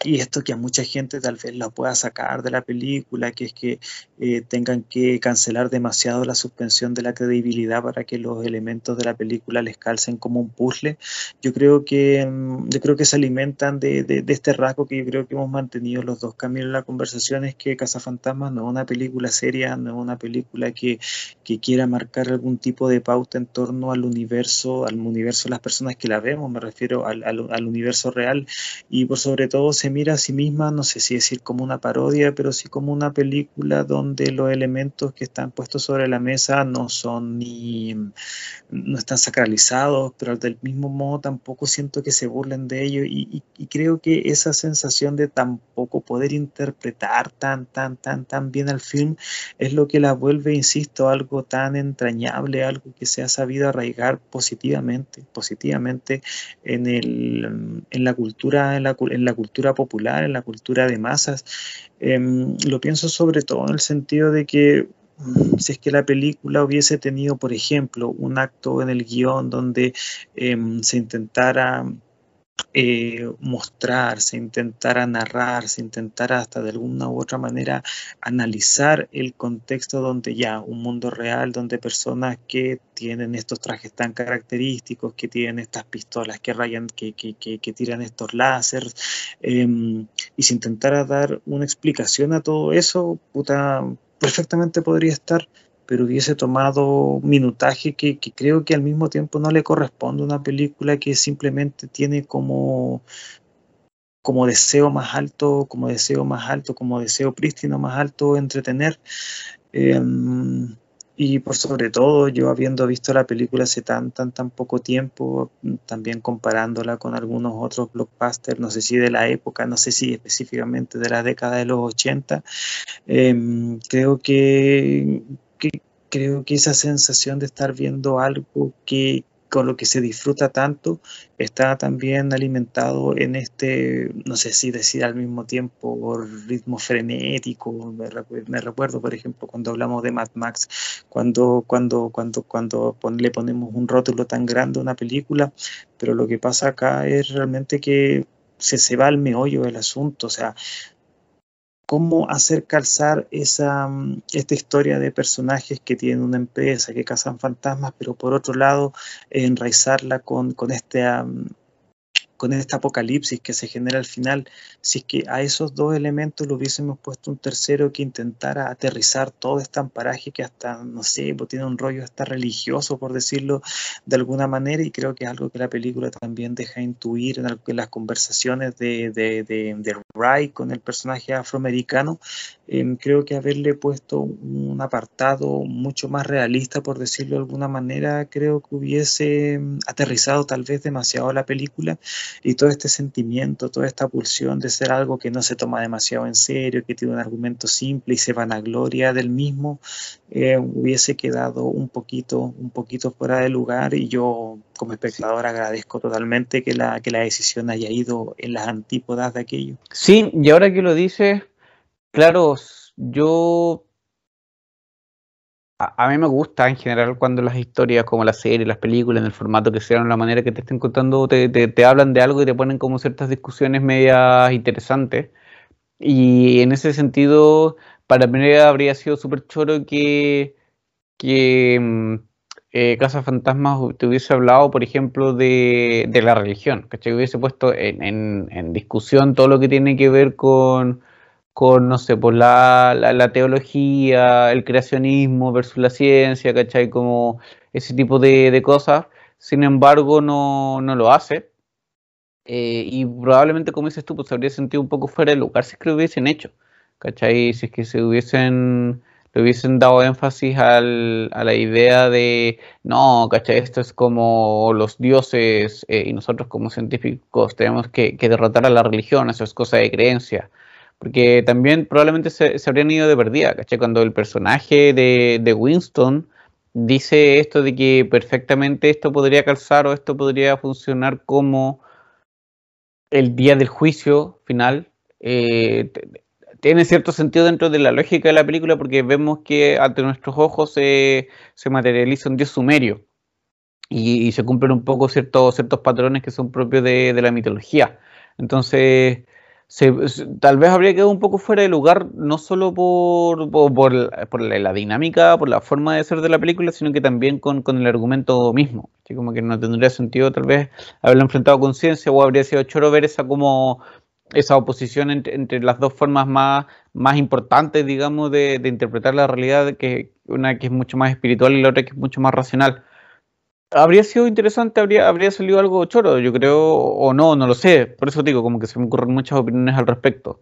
y esto que a mucha gente tal vez la pueda sacar de la película, que es que eh, tengan que cancelar demasiado la suspensión de la credibilidad para que los elementos de la película les calcen como un puzzle. Yo creo que, mm, yo creo que se alimentan de, de, este rasgo que yo creo que hemos mantenido los dos caminos en la conversación, es que Cazafantasmas no es una película seria, no es una película que, que quiera marcar algún tipo de pauta en torno al universo, al universo de las personas que la vemos, me refiero al, al, al universo real, y por sobre todo se mira a sí misma, no sé si decir como una parodia, pero sí como una película donde los elementos que están puestos sobre la mesa no son ni, no están sacralizados, pero del mismo modo tampoco siento que se burlen de ello y, creo que esa sensación de tampoco poder interpretar tan, tan, tan, tan bien al film es lo que la vuelve, insisto, algo tan entrañable, algo que se ha sabido arraigar positivamente, positivamente en, el, en la cultura, en la, en la cultura popular, en la cultura de masas. Em, lo pienso sobre todo en el sentido de que mm, si es que la película hubiese tenido, por ejemplo, un acto en el guion donde em, se intentara eh, mostrarse, intentar narrar, se intentara hasta de alguna u otra manera analizar el contexto donde ya un mundo real, donde personas que tienen estos trajes tan característicos, que tienen estas pistolas que rayan, que, que, que, tiran estos láseres, em, y se intentara dar una explicación a todo eso, puta, perfectamente podría estar pero hubiese tomado minutaje que, creo que al mismo tiempo no le corresponde a una película que simplemente tiene como, como deseo más alto, como deseo más alto, como deseo prístino más alto entretener. Em, y por sobre todo, yo habiendo visto la película hace tan, tan, tan poco tiempo, también comparándola con algunos otros blockbusters, no sé si de la época, no sé si específicamente de la década de los 80, em, creo que, que creo que esa sensación de estar viendo algo que con lo que se disfruta tanto está también alimentado en este, no sé si decir al mismo tiempo, ritmo frenético. Me, recuerdo, por ejemplo, cuando hablamos de Mad Max, cuando, cuando, cuando, cuando le ponemos un rótulo tan grande a una película, pero lo que pasa acá es realmente que se, se va al meollo del asunto, o sea, cómo hacer calzar esa, mm, esta historia de personajes que tienen una empresa, que cazan fantasmas, pero por otro lado enraizarla con, con este con este apocalipsis que se genera al final, si es que a esos dos elementos le hubiésemos puesto un tercero que intentara aterrizar todo este amparaje que hasta, no sé, pues tiene un rollo hasta religioso, por decirlo de alguna manera, y creo que es algo que la película también deja intuir en, las conversaciones de, de, de, Ray con el personaje afroamericano, em, creo que haberle puesto un apartado mucho más realista, por decirlo de alguna manera, creo que hubiese em, aterrizado tal vez demasiado la película y todo este sentimiento, toda esta pulsión de ser algo que no se toma demasiado en serio, que tiene un argumento simple y se vanagloria del mismo, eh, hubiese quedado un poquito, un poquito fuera de lugar y yo como espectador agradezco totalmente que la, que la decisión haya ido en las antípodas de aquello. Sí, y ahora que lo dices, claro, yo a, mí me gusta en general cuando las historias como la serie, las películas, en el formato que sean, la manera que te estén contando, te, hablan de algo y te ponen como ciertas discusiones medias interesantes. Y en ese sentido, para mí habría sido súper choro que, que, mm, eh, Casa Fantasmas te hubiese hablado, por ejemplo, de, la religión, ¿cachai? Hubiese puesto en, discusión todo lo que tiene que ver con, con no sé, por la, la, teología, el creacionismo versus la ciencia, ¿cachai? Como ese tipo de, cosas. Sin embargo, no, no lo hace. Eh, y probablemente, como dices tú, pues habría sentido un poco fuera de lugar si es que lo hubiesen hecho, ¿cachai? Si es que se hubiesen le hubiesen dado énfasis al, a la idea de, no, ¿cachai? Esto es como los dioses eh, y nosotros como científicos tenemos que, derrotar a la religión, eso es cosa de creencia. Porque también probablemente se, habrían ido de perdida, ¿cachai? Cuando el personaje de, de Winston dice esto de que perfectamente esto podría calzar o esto podría funcionar como el día del juicio final, eh, tiene cierto sentido dentro de la lógica de la película porque vemos que ante nuestros ojos se, materializa un dios sumerio y, se cumplen un poco ciertos, ciertos patrones que son propios de, la mitología. Entonces, tal vez habría quedado un poco fuera de lugar, no solo por, por, la, dinámica, por la forma de ser de la película, sino que también con, el argumento mismo. Así como que no tendría sentido tal vez haberlo enfrentado con ciencia o habría sido choro ver esa como esa oposición entre, las dos formas más, más importantes, digamos, de, interpretar la realidad, que una que es mucho más espiritual y la otra que es mucho más racional. Habría sido interesante, habría, habría salido algo choro, yo creo, o no, no lo sé. Por eso digo, como que se me ocurren muchas opiniones al respecto.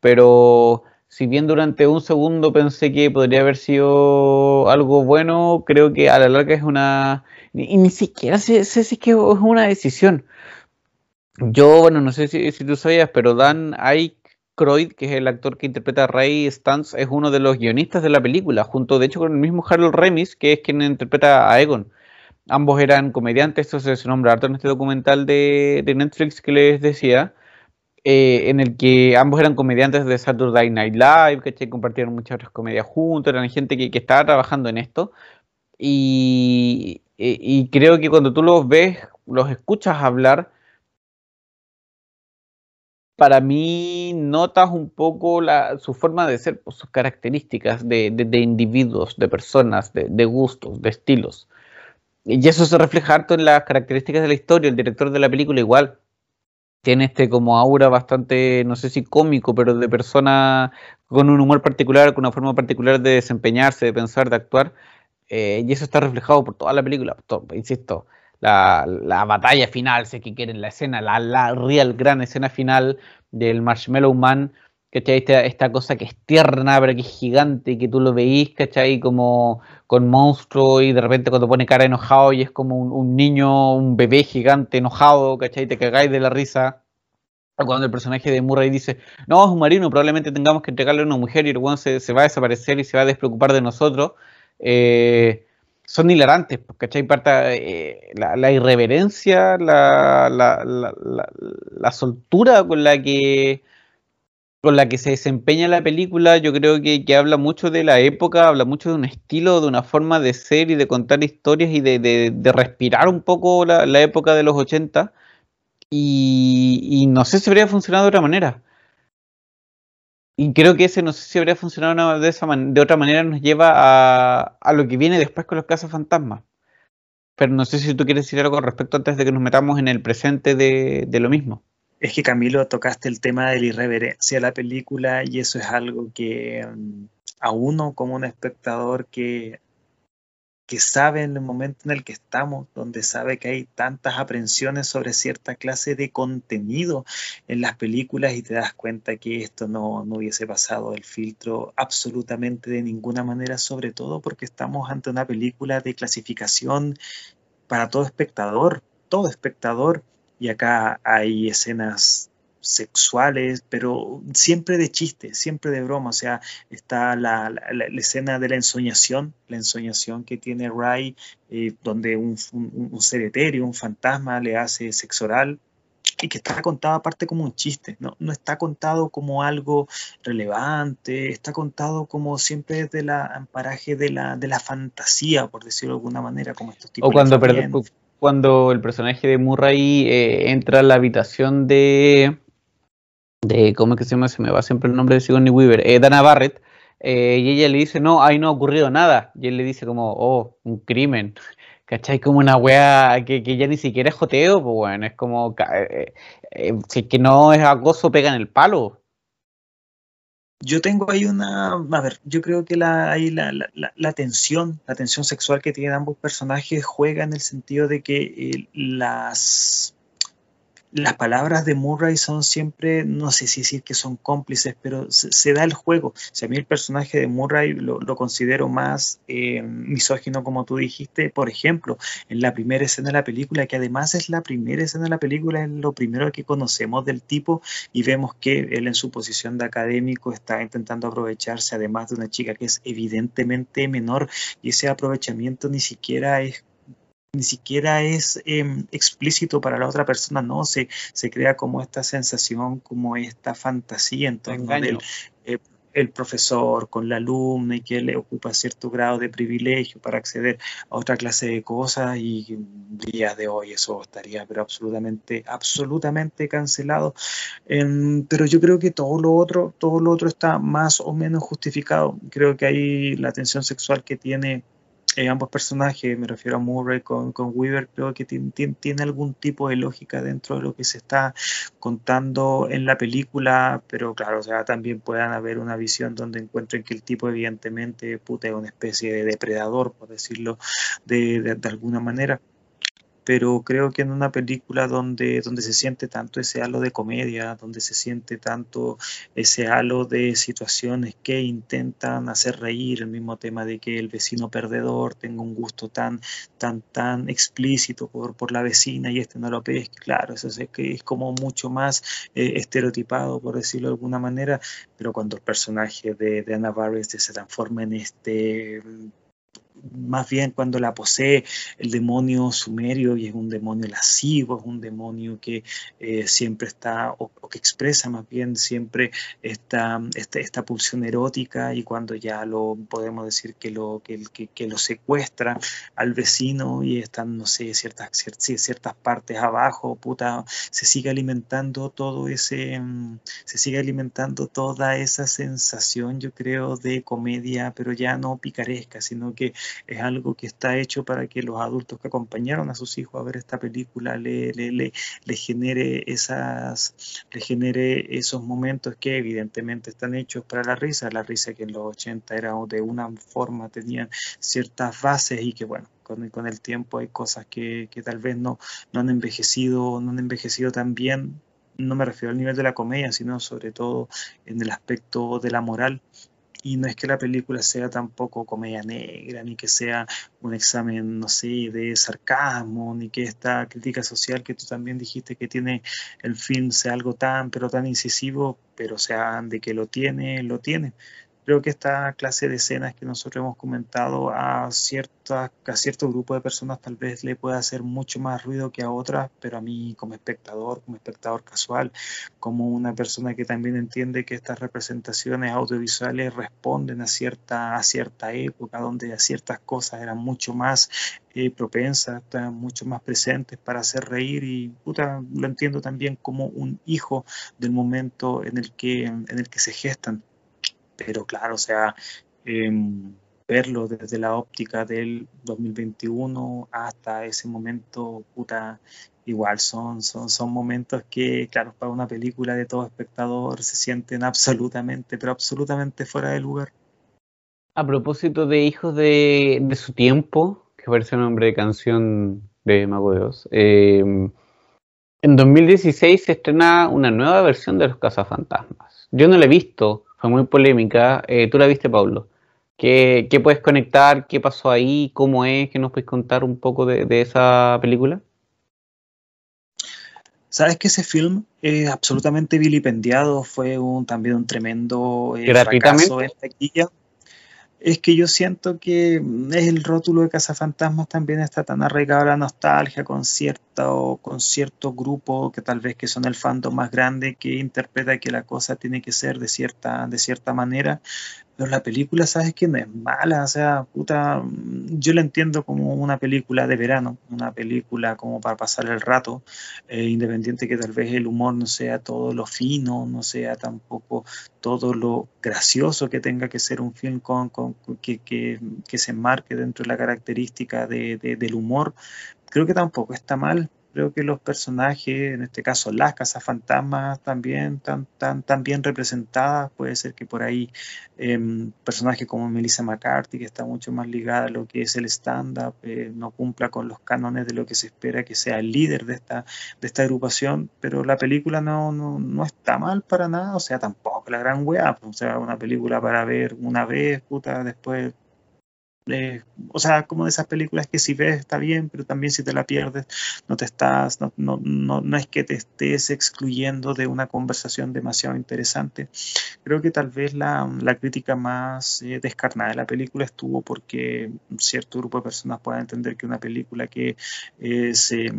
Pero si bien durante un segundo pensé que podría haber sido algo bueno, creo que a la larga es una... Y ni siquiera sé, sé si es que es una decisión yo, bueno, no sé si, tú sabías, pero Dan Aykroyd, que es el actor que interpreta a Ray Stantz, es uno de los guionistas de la película, junto de hecho con el mismo Harold Remis, que es quien interpreta a Egon. Ambos eran comediantes, esto se, nombra harto en este documental de, Netflix que les decía, eh, en el que ambos eran comediantes de Saturday Night Live, que compartieron muchas otras comedias juntos, eran gente que, estaba trabajando en esto. Y, y creo que cuando tú los ves, los escuchas hablar, para mí notas un poco su forma de ser, pues, sus características de, individuos, de personas, de, gustos, de estilos. Y eso se refleja harto en las características de la historia. El director de la película igual tiene este como aura bastante, no sé si cómico, pero de persona con un humor particular, con una forma particular de desempeñarse, de pensar, de actuar. Eh, y eso está reflejado por toda la película, insisto la, la, batalla final, sé que quieren la escena, la, la real gran escena final del Marshmallow Man, ¿cachai? Esta, esta cosa que es tierna, pero que es gigante, que tú lo veís, ¿cachai? Como con monstruo y de repente cuando pone cara enojado y es como un, niño, un bebé gigante enojado, ¿cachai? Te cagáis de la risa. O cuando el personaje de Murray dice, no, es un marino, probablemente tengamos que entregarle a una mujer y el se, se va a desaparecer y se va a despreocupar de nosotros. Eh, son hilarantes, pues, ¿cachai? Parta, eh, la, irreverencia, la, la, soltura con la que con la que se desempeña la película, yo creo que, habla mucho de la época, habla mucho de un estilo, de una forma de ser y de contar historias y de, respirar un poco la, época de los 80. Y, no sé si habría funcionado de otra manera. Y creo que ese, no sé si habría funcionado de, esa de otra manera, nos lleva a, lo que viene después con los casos fantasmas. Pero no sé si tú quieres decir algo al respecto antes de que nos metamos en el presente de, de lo mismo. Es que Camilo tocaste el tema de la irreverencia de la película y eso es algo que mm, a uno como un espectador que que sabe en el momento en el que estamos, donde sabe que hay tantas aprensiones sobre cierta clase de contenido en las películas y te das cuenta que esto no, no hubiese pasado el filtro absolutamente de ninguna manera, sobre todo porque estamos ante una película de clasificación para todo espectador, todo espectador, y acá hay escenas sexuales, pero siempre de chiste, siempre de broma. O sea, está la, escena de la ensoñación, la ensoñación que tiene Ray, eh, donde un, un, ser etéreo, un fantasma, le hace sexo oral y que está contado aparte como un chiste, no, no está contado como algo relevante, está contado como siempre desde la amparaje de la, de la fantasía, por decirlo de alguna manera, como estos tipos o cuando, cuando el personaje de Murray eh, entra a la habitación de, de ¿cómo es que se llama? Se me va siempre el nombre de Sigourney Weaver, eh, Dana Barrett, eh, y ella le dice, no, ahí no ha ocurrido nada. Y él le dice como, oh, un crimen. ¿Cachai? Como una weá que, ya ni siquiera es joteo, pues bueno, es como, eh, eh, si que no es acoso, pega en el palo. Yo tengo ahí una, a ver, yo creo que la, ahí la, la, la, tensión, la tensión sexual que tienen ambos personajes juega en el sentido de que las las palabras de Murray son siempre, no sé si decir que son cómplices, pero se, da el juego. Si a mí el personaje de Murray lo, considero más eh, misógino, como tú dijiste, por ejemplo, en la primera escena de la película, que además es la primera escena de la película, es lo primero que conocemos del tipo y vemos que él en su posición de académico está intentando aprovecharse además de una chica que es evidentemente menor y ese aprovechamiento ni siquiera es ni siquiera es em, explícito para la otra persona, no, se, se crea como esta sensación, como esta fantasía en torno eh, el profesor con la alumna y que le ocupa cierto grado de privilegio para acceder a otra clase de cosas y días de hoy eso estaría pero absolutamente absolutamente cancelado. Em, pero yo creo que todo lo otro todo lo otro está más o menos justificado. Creo que ahí la tensión sexual que tiene eh, ambos personajes, me refiero a Murray con, con Weaver, creo que tiene, algún tipo de lógica dentro de lo que se está contando en la película, pero claro, o sea, también puedan haber una visión donde encuentren que el tipo evidentemente puta, es una especie de depredador, por decirlo de, de alguna manera pero creo que en una película donde, donde se siente tanto ese halo de comedia, donde se siente tanto ese halo de situaciones que intentan hacer reír, el mismo tema de que el vecino perdedor tenga un gusto tan, tan, tan explícito por, por la vecina y este no lo pesque, claro, eso es, que es como mucho más eh, estereotipado, por decirlo de alguna manera, pero cuando el personaje de, de Anna Barris se transforma en este más bien cuando la posee el demonio sumerio y es un demonio lascivo, es un demonio que eh, siempre está, o, que expresa más bien siempre esta, esta, esta, pulsión erótica y cuando ya lo podemos decir que lo, que, lo secuestra al vecino y están, no sé, ciertas, ciertas partes abajo, puta, se sigue alimentando todo ese, mm, se sigue alimentando toda esa sensación, yo creo, de comedia, pero ya no picaresca, sino que es algo que está hecho para que los adultos que acompañaron a sus hijos a ver esta película le, le, le, genere esas le genere esos momentos que evidentemente están hechos para la risa, la risa que en los 80 era de una forma, tenían ciertas bases y que bueno, con, con el tiempo hay cosas que, que tal vez no, no han envejecido, no han envejecido tan bien. No me refiero al nivel de la comedia, sino sobre todo en el aspecto de la moral y no es que la película sea tampoco comedia negra, ni que sea un examen, no sé, de sarcasmo, ni que esta crítica social que tú también dijiste que tiene el film sea algo tan, pero tan incisivo, pero sea de que lo tiene, lo tiene creo que esta clase de escenas que nosotros hemos comentado a, cierta, a cierto grupo de personas tal vez le pueda hacer mucho más ruido que a otras, pero a mí como espectador, como espectador casual, como una persona que también entiende que estas representaciones audiovisuales responden a cierta, a cierta época, donde ciertas cosas eran mucho más eh, propensas, estaban mucho más presentes para hacer reír y puta, lo entiendo también como un hijo del momento en el que, en el que se gestan pero claro, o sea, em, verlo desde la óptica del 2021 hasta ese momento, puta, igual son, son, son momentos que, claro, para una película de todo espectador se sienten absolutamente, pero absolutamente fuera de lugar. A propósito de Hijos de, su tiempo, que parece un nombre de canción de Mago de Oz, em, en 2016 se estrena una nueva versión de Los Cazafantasmas. Yo no la he visto, fue muy polémica. Eh, ¿Tú la viste, Pablo? ¿Qué, puedes conectar? ¿Qué pasó ahí? ¿Cómo es? ¿Qué nos puedes contar un poco de, esa película? Sabes que ese film es absolutamente vilipendiado, fue un, también un tremendo eh, fracaso en taquilla es que yo siento que es el rótulo de Cazafantasmas también está tan arraigado a la nostalgia con cierto, con cierto grupo que tal vez que son el fandom más grande que interpreta que la cosa tiene que ser de cierta, de cierta manera. Pero la película, sabes que no es mala, o sea, puta, yo la entiendo como una película de verano, una película como para pasar el rato, eh, independiente que tal vez el humor no sea todo lo fino, no sea tampoco todo lo gracioso que tenga que ser un film con, que, que, se marque dentro de la característica de, del humor, creo que tampoco está mal, Creo que los personajes, en este caso las casas fantasmas, también tan, tan, tan bien representadas. Puede ser que por ahí eh, personajes como Melissa McCarthy, que está mucho más ligada a lo que es el stand-up, eh, no cumpla con los cánones de lo que se espera que sea el líder de esta, de esta agrupación, pero la película no, no, no está mal para nada, o sea, tampoco la gran weá, o sea, una película para ver una vez, puta, después o sea, como de esas películas que si ves está bien, pero también si te la pierdes, no te estás, no, no, no, es que te estés excluyendo de una conversación demasiado interesante. Creo que tal vez la, la crítica más eh, descarnada de la película estuvo porque un cierto grupo de personas puedan entender que una película que eh, se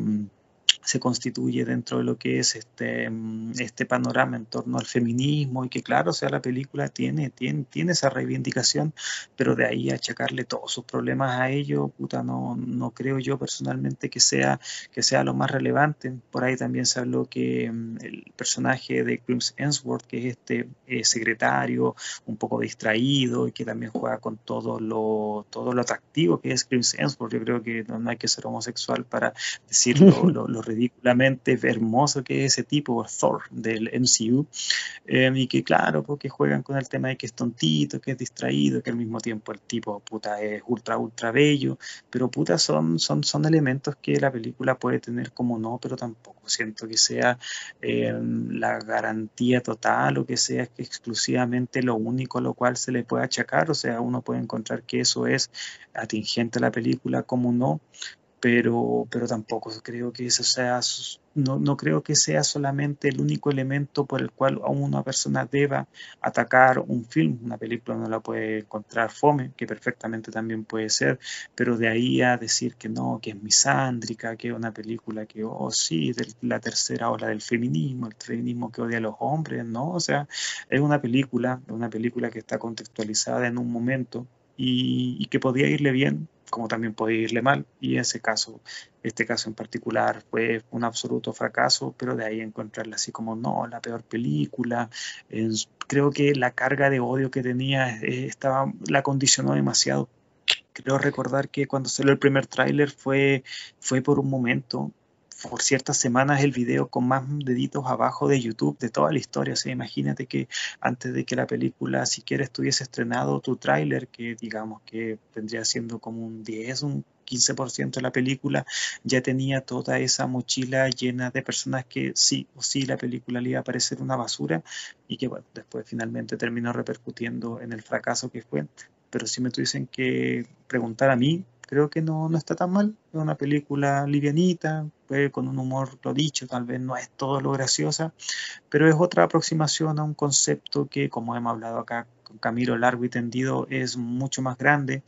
se constituye dentro de lo que es este, mm, este panorama en torno al feminismo y que claro, o sea, la película tiene, tiene, tiene esa reivindicación, pero de ahí achacarle todos sus problemas a ello, puta, no, no creo yo personalmente que sea, que sea lo más relevante. Por ahí también se habló que mm, el personaje de Crims Ensworth, que es este eh, secretario un poco distraído y que también juega con todo lo, todo lo atractivo que es Crims Ensworth, yo creo que no, hay que ser homosexual para decirlo lo, lo ridículamente hermoso que es ese tipo, Thor del MCU, em, y que claro, porque juegan con el tema de que es tontito, que es distraído, que al mismo tiempo el tipo, puta, es ultra, ultra bello, pero puta, son, son, son elementos que la película puede tener como no, pero tampoco siento que sea em, la garantía total o que sea exclusivamente lo único a lo cual se le puede achacar, o sea, uno puede encontrar que eso es atingente a la película como no, pero, pero tampoco creo que eso sea, no, no, creo que sea solamente el único elemento por el cual una persona deba atacar un film. Una película no la puede encontrar fome, que perfectamente también puede ser, pero de ahí a decir que no, que es misándrica, que es una película que, oh sí, de la tercera ola del feminismo, el feminismo que odia a los hombres, no, o sea, es una película, una película que está contextualizada en un momento y, y que podía irle bien como también puede irle mal. Y ese caso, este caso en particular fue un absoluto fracaso, pero de ahí encontrarla así como, no, la peor película. creo que la carga de odio que tenía eh, estaba, la condicionó demasiado. Creo recordar que cuando salió el primer tráiler fue, fue por un momento por ciertas semanas el video con más deditos abajo de YouTube de toda la historia. O sea, imagínate que antes de que la película siquiera estuviese estrenado tu tráiler, que digamos que vendría siendo como un 10, un 15% de la película, ya tenía toda esa mochila llena de personas que sí o sí la película le iba a parecer una basura y que después finalmente terminó repercutiendo en el fracaso que fue. Pero si me tuviesen que preguntar a mí, creo que no, no está tan mal. Es una película livianita, con un humor, lo dicho, tal vez no es todo lo graciosa, pero es otra aproximación a un concepto que, como hemos hablado acá con Camilo largo y tendido, es mucho más grande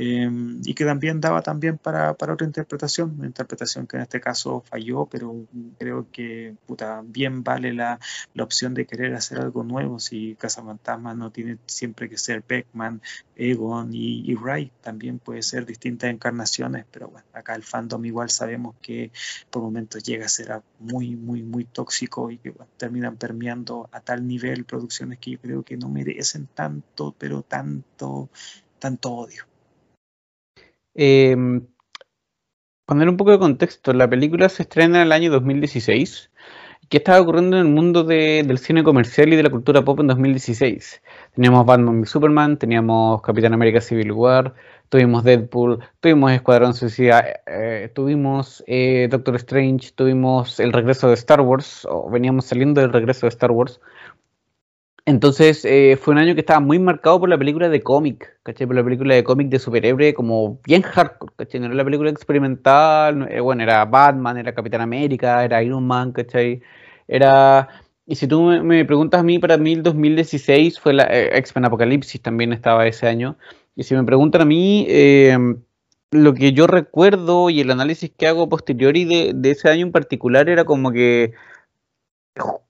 Em, y que también daba también para, para, otra interpretación, una interpretación que en este caso falló, pero creo que puta, bien vale la, la opción de querer hacer algo nuevo si Casa Fantasma no tiene siempre que ser Beckman, Egon y, y Wright, también puede ser distintas encarnaciones, pero bueno, acá el fandom igual sabemos que por momentos llega a ser muy, muy, muy tóxico y que terminan permeando a tal nivel producciones que yo creo que no merecen tanto, pero tanto, tanto odio. Eh, poner un poco de contexto, la película se estrena en el año 2016. ¿Qué estaba ocurriendo en el mundo del cine comercial y de la cultura pop en 2016? Teníamos Batman y Superman, teníamos Capitán América Civil War, tuvimos Deadpool, tuvimos Escuadrón Suicida, eh, tuvimos eh, Doctor Strange, tuvimos el regreso de Star Wars, o veníamos saliendo del regreso de Star Wars. Entonces eh, fue un año que estaba muy marcado por la película de cómic, ¿cachai? Por la película de cómic de superhéroe como bien hardcore, ¿cachai? No era la película experimental, eh, bueno, era Batman, era Capitán América, era Iron Man, ¿cachai? Era... Y si tú me, preguntas a mí, para mí el 2016 fue la eh, X-Men Apocalipsis, también estaba ese año. Y si me preguntan a mí, em, lo que yo recuerdo y el análisis que hago posteriori de, de ese año en particular era como que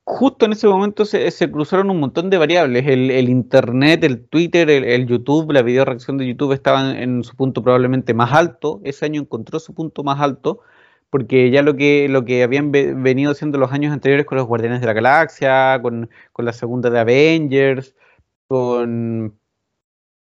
justo en ese momento se, cruzaron un montón de variables. El, Internet, el Twitter, el, YouTube, la video reacción de YouTube estaban en su punto probablemente más alto. Ese año encontró su punto más alto porque ya lo que, lo que habían venido haciendo los años anteriores con los Guardianes de la Galaxia, con, con la segunda de Avengers, con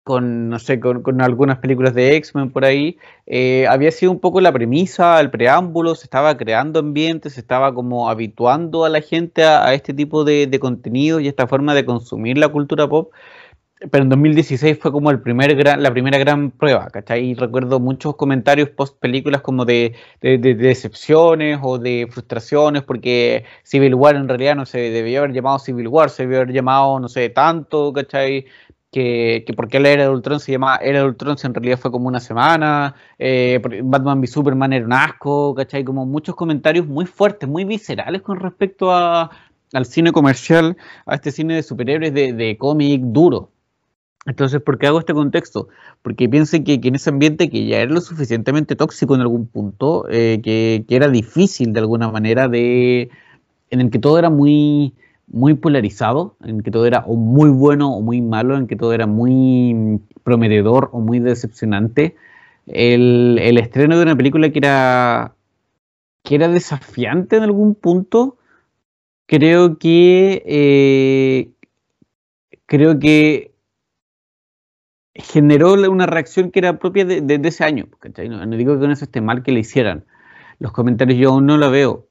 con, no sé, con, algunas películas de X-Men por ahí, eh, había sido un poco la premisa, el preámbulo, se estaba creando ambientes, se estaba como habituando a la gente a, este tipo de, de contenido y esta forma de consumir la cultura pop. Pero en 2016 fue como el primer gran, la primera gran prueba, ¿cachai? Y recuerdo muchos comentarios post películas como de, de, de, decepciones o de frustraciones porque Civil War en realidad no se debió haber llamado Civil War, se debió haber llamado, no sé, tanto, ¿cachai? Que, que por qué la era de Ultron se llama Era de Ultron si en realidad fue como una semana, eh, Batman v Superman era un asco, ¿cachai? Como muchos comentarios muy fuertes, muy viscerales con respecto a, al cine comercial, a este cine de superhéroes de, de cómic duro. Entonces, ¿por qué hago este contexto? Porque piensen que, en ese ambiente que ya era lo suficientemente tóxico en algún punto, eh, que, que, era difícil de alguna manera de... en el que todo era muy muy polarizado, en que todo era o muy bueno o muy malo, en que todo era muy prometedor o muy decepcionante. El, estreno de una película que era, que era desafiante en algún punto, creo que eh, creo que generó una reacción que era propia de, ese año. No, digo que con eso esté mal que le hicieran. Los comentarios yo aún no lo veo,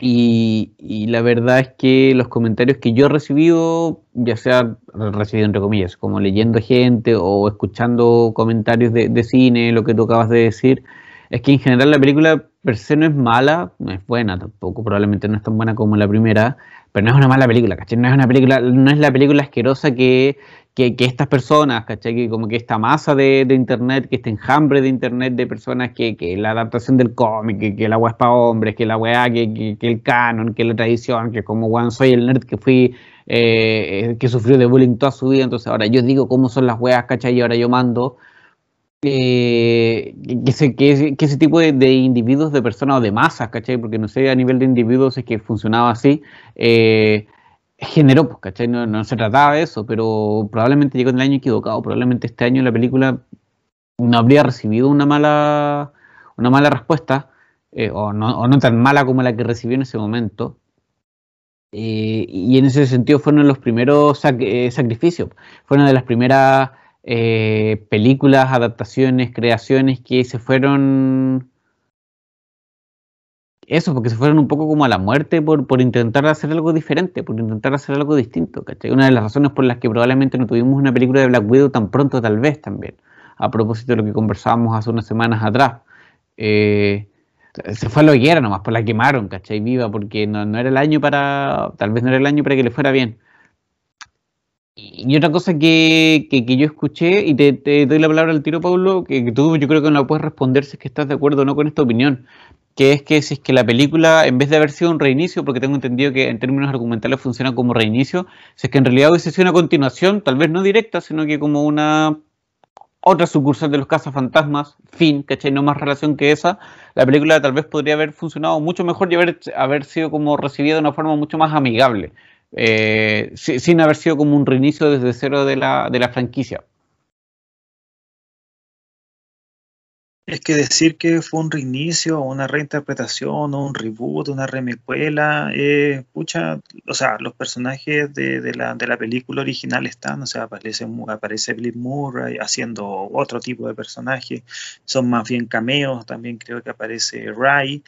y, la verdad es que los comentarios que yo he recibido, ya sea recibido entre comillas, como leyendo gente o escuchando comentarios de, cine, lo que tú acabas de decir, es que en general la película per se no es mala, no es buena tampoco, probablemente no es tan buena como la primera, pero no es una mala película, ¿cachai? No es una película, no es la película asquerosa que que, estas personas, ¿cachai? Que como que esta masa de, internet, que este enjambre de internet de personas que, que la adaptación del cómic, que, que la weá es para hombres, que la weá, que, que, el canon, que la tradición, que como weón soy el nerd que fui, eh, que sufrió de bullying toda su vida, entonces ahora yo digo cómo son las weas, ¿cachai? Y ahora yo mando. Eh, que, ese, que, ese, tipo de, individuos, de personas o de masas, ¿cachai? Porque no sé a nivel de individuos es que funcionaba así. Eh, generó, pues, ¿cachai? No, se trataba de eso, pero probablemente llegó en el año equivocado. Probablemente este año la película no habría recibido una mala, una mala respuesta, eh, o, no, tan mala como la que recibió en ese momento. Eh, y en ese sentido fueron los primeros eh, sacrificios. Fue una de las primeras películas, adaptaciones, creaciones que se fueron eso, porque se fueron un poco como a la muerte por, por intentar hacer algo diferente, por intentar hacer algo distinto, ¿cachai? Una de las razones por las que probablemente no tuvimos una película de Black Widow tan pronto, tal vez también, a propósito de lo que conversábamos hace unas semanas atrás. Eh, se fue a lo que era nomás, pues la quemaron, ¿cachai? Viva, porque no, no, era el año para, tal vez no era el año para que le fuera bien. Y otra cosa que, que, yo escuché, y te, doy la palabra al tiro, Pablo, que, que, tú yo creo que no puedes responder si es que estás de acuerdo o no con esta opinión, que es que si es que la película, en vez de haber sido un reinicio, porque tengo entendido que en términos argumentales funciona como reinicio, si es que en realidad hubiese sido una continuación, tal vez no directa, sino que como una otra sucursal de los cazafantasmas, fin, ¿cachai? No más relación que esa, la película tal vez podría haber funcionado mucho mejor y haber, haber sido como recibida de una forma mucho más amigable, eh, sin haber sido como un reinicio desde cero de la, de la franquicia. Es que decir que fue un reinicio, una reinterpretación, un reboot, una remecuela, eh, pucha, o sea, los personajes de, de, la, de, la, película original están, o sea, aparece, aparece Bill Murray haciendo otro tipo de personaje, son más bien cameos, también creo que aparece Ray,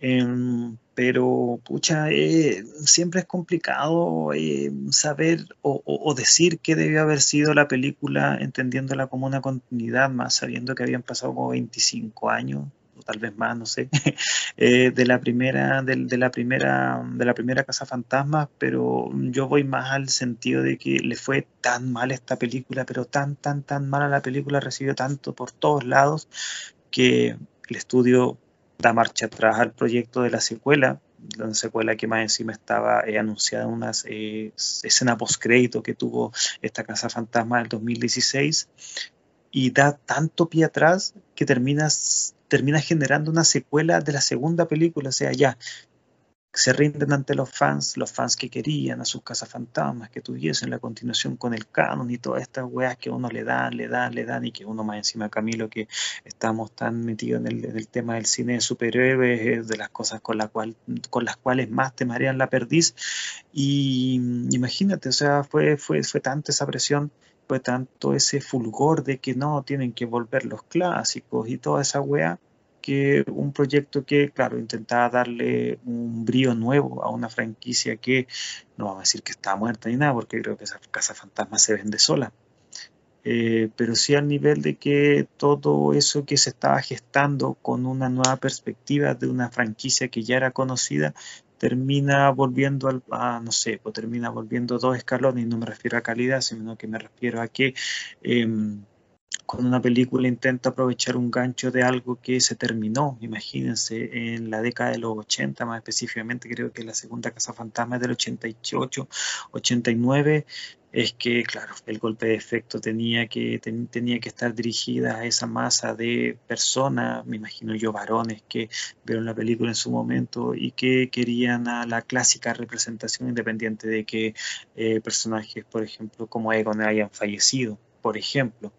Em, pero, pucha, eh, siempre es complicado eh, saber o, decir qué debió haber sido la película, entendiéndola como una continuidad, más sabiendo que habían pasado como 25 años, o tal vez más, no sé, eh, de la primera, de, la primera, de la primera Casa Fantasma, pero yo voy más al sentido de que le fue tan mal esta película, pero tan, tan, tan mala la película, recibió tanto por todos lados, que el estudio da marcha atrás al proyecto de la secuela, la secuela que más encima estaba eh, anunciada en una eh, escena post-crédito que tuvo esta Casa Fantasma del 2016, y da tanto pie atrás que terminas, termina generando una secuela de la segunda película, o sea, ya se rinden ante los fans, los fans que querían a sus casas fantasmas, que tuviesen la continuación con el canon y todas estas weas que uno le dan, le dan, le dan, y que uno más encima, Camilo, que estamos tan metidos en el, tema del cine de superhéroes, de las cosas con las cuales más te marean la perdiz. Y imagínate, o sea, fue, fue, fue tanta esa presión fue tanto ese fulgor de que no, tienen que volver los clásicos y toda esa wea, un proyecto que, claro, intentaba darle un brío nuevo a una franquicia que no vamos a decir que está muerta ni nada, porque creo que esa Casa Fantasma se vende sola. Eh, pero sí al nivel de que todo eso que se estaba gestando con una nueva perspectiva de una franquicia que ya era conocida, termina volviendo al, a, no sé, pues termina volviendo dos escalones, y no me refiero a calidad, sino que me refiero a que em, cuando una película intenta aprovechar un gancho de algo que se terminó, imagínense, en la década de los 80, más específicamente creo que la segunda Casa Fantasma es del 88, 89, es que, claro, el golpe de efecto tenía que, tenía que estar dirigida a esa masa de personas, me imagino yo, varones que vieron la película en su momento y que querían a la clásica representación independiente de que eh, personajes, por ejemplo, como Egon hayan fallecido, por ejemplo.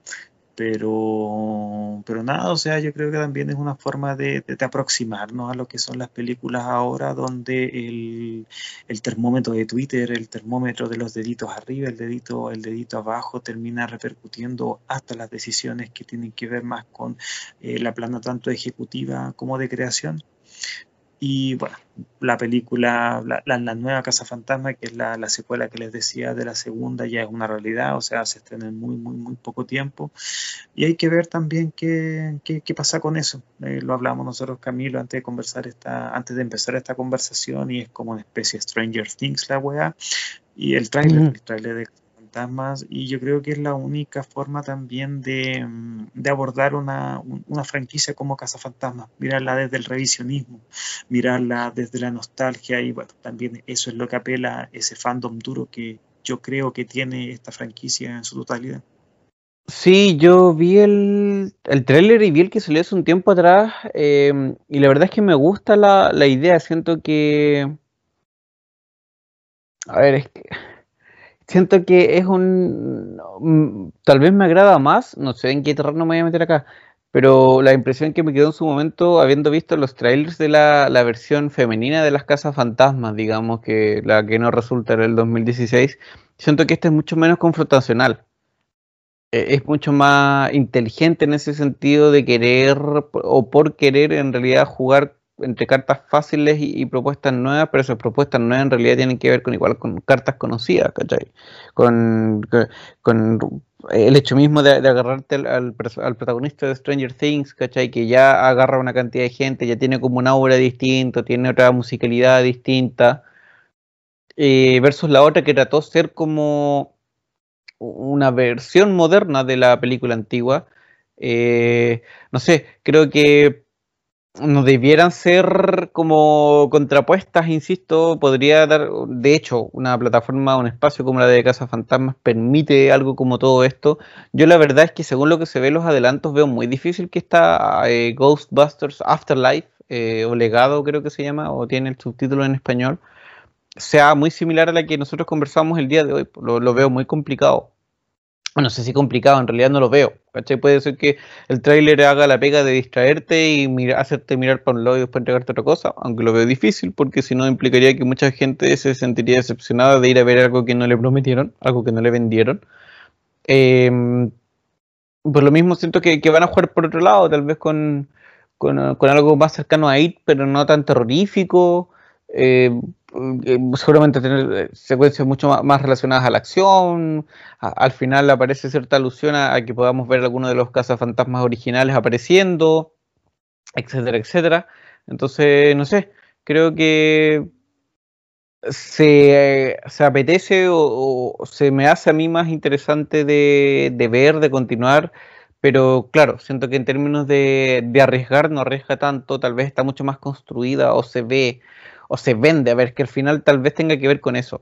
Pero, pero nada, o sea, yo creo que también es una forma de, aproximarnos a lo que son las películas ahora, donde el, el, termómetro de Twitter, el termómetro de los deditos arriba, el dedito, el dedito abajo, termina repercutiendo hasta las decisiones que tienen que ver más con eh, la plana tanto ejecutiva como de creación. Y bueno, la película, la, nueva Casa Fantasma, que es la, secuela que les decía de la segunda, ya es una realidad, o sea, se estrena en muy, muy, muy poco tiempo. Y hay que ver también qué, qué, pasa con eso. Eh, lo hablamos nosotros, Camilo, antes de conversar esta, antes de empezar esta conversación, y es como una especie de Stranger Things la weá. Y el trailer, el trailer de fantasmas y yo creo que es la única forma también de, mm, abordar una, franquicia como Fantasmas, mirarla desde el revisionismo, mirarla desde la nostalgia y bueno, también eso es lo que apela ese fandom duro que yo creo que tiene esta franquicia en su totalidad. Sí, yo vi el, el tráiler y vi el que salió hace un tiempo atrás em, y la verdad es que me gusta la, la idea, siento que... A ver, es que siento que es un... Mm, tal vez me agrada más, no sé en qué terreno me voy a meter acá, pero la impresión que me quedó en su momento, habiendo visto los trailers de la, versión femenina de las Casas Fantasmas, digamos, que la que no resulta en el 2016, siento que esta es mucho menos confrontacional. E, es mucho más inteligente en ese sentido de querer o por querer en realidad jugar entre cartas fáciles y, propuestas nuevas, pero esas propuestas nuevas en realidad tienen que ver con igual con cartas conocidas, ¿cachai? Con, con, el hecho mismo de, agarrarte al, protagonista de Stranger Things, ¿cachai? Que ya agarra una cantidad de gente, ya tiene como una obra distinta, tiene otra musicalidad distinta, eh, versus la otra que trató de ser como una versión moderna de la película antigua. Eh, no sé, creo que no debieran ser como contrapuestas, insisto, podría dar, de hecho, una plataforma, un espacio como la de Casa Fantasmas permite algo como todo esto. Yo la verdad es que según lo que se ve los adelantos veo muy difícil que esta eh, Ghostbusters Afterlife, eh, o legado creo que se llama, o tiene el subtítulo en español, sea muy similar a la que nosotros conversamos el día de hoy. lo veo muy complicado no sé si complicado, en realidad no lo veo. Puede ser que el tráiler haga la pega de distraerte y hacerte mirar por un lado y después entregarte otra cosa, aunque lo veo difícil porque si no implicaría que mucha gente se sentiría decepcionada de ir a ver algo que no le prometieron, algo que no le vendieron. Em, por lo mismo siento que, van a jugar por otro lado, tal vez con, algo más cercano a IT, pero no tan terrorífico. Eh, eh, seguramente tener eh, secuencias mucho más, relacionadas a la acción. al final aparece cierta alusión a, que podamos ver algunos de los cazafantasmas originales apareciendo, etcétera, etcétera. Entonces, no sé, creo que se, apetece o, se me hace a mí más interesante de, ver, de continuar. Pero claro, siento que en términos de, de arriesgar no arriesga tanto, tal vez está mucho más construida o se ve o se vende, a ver, que al final tal vez tenga que ver con eso.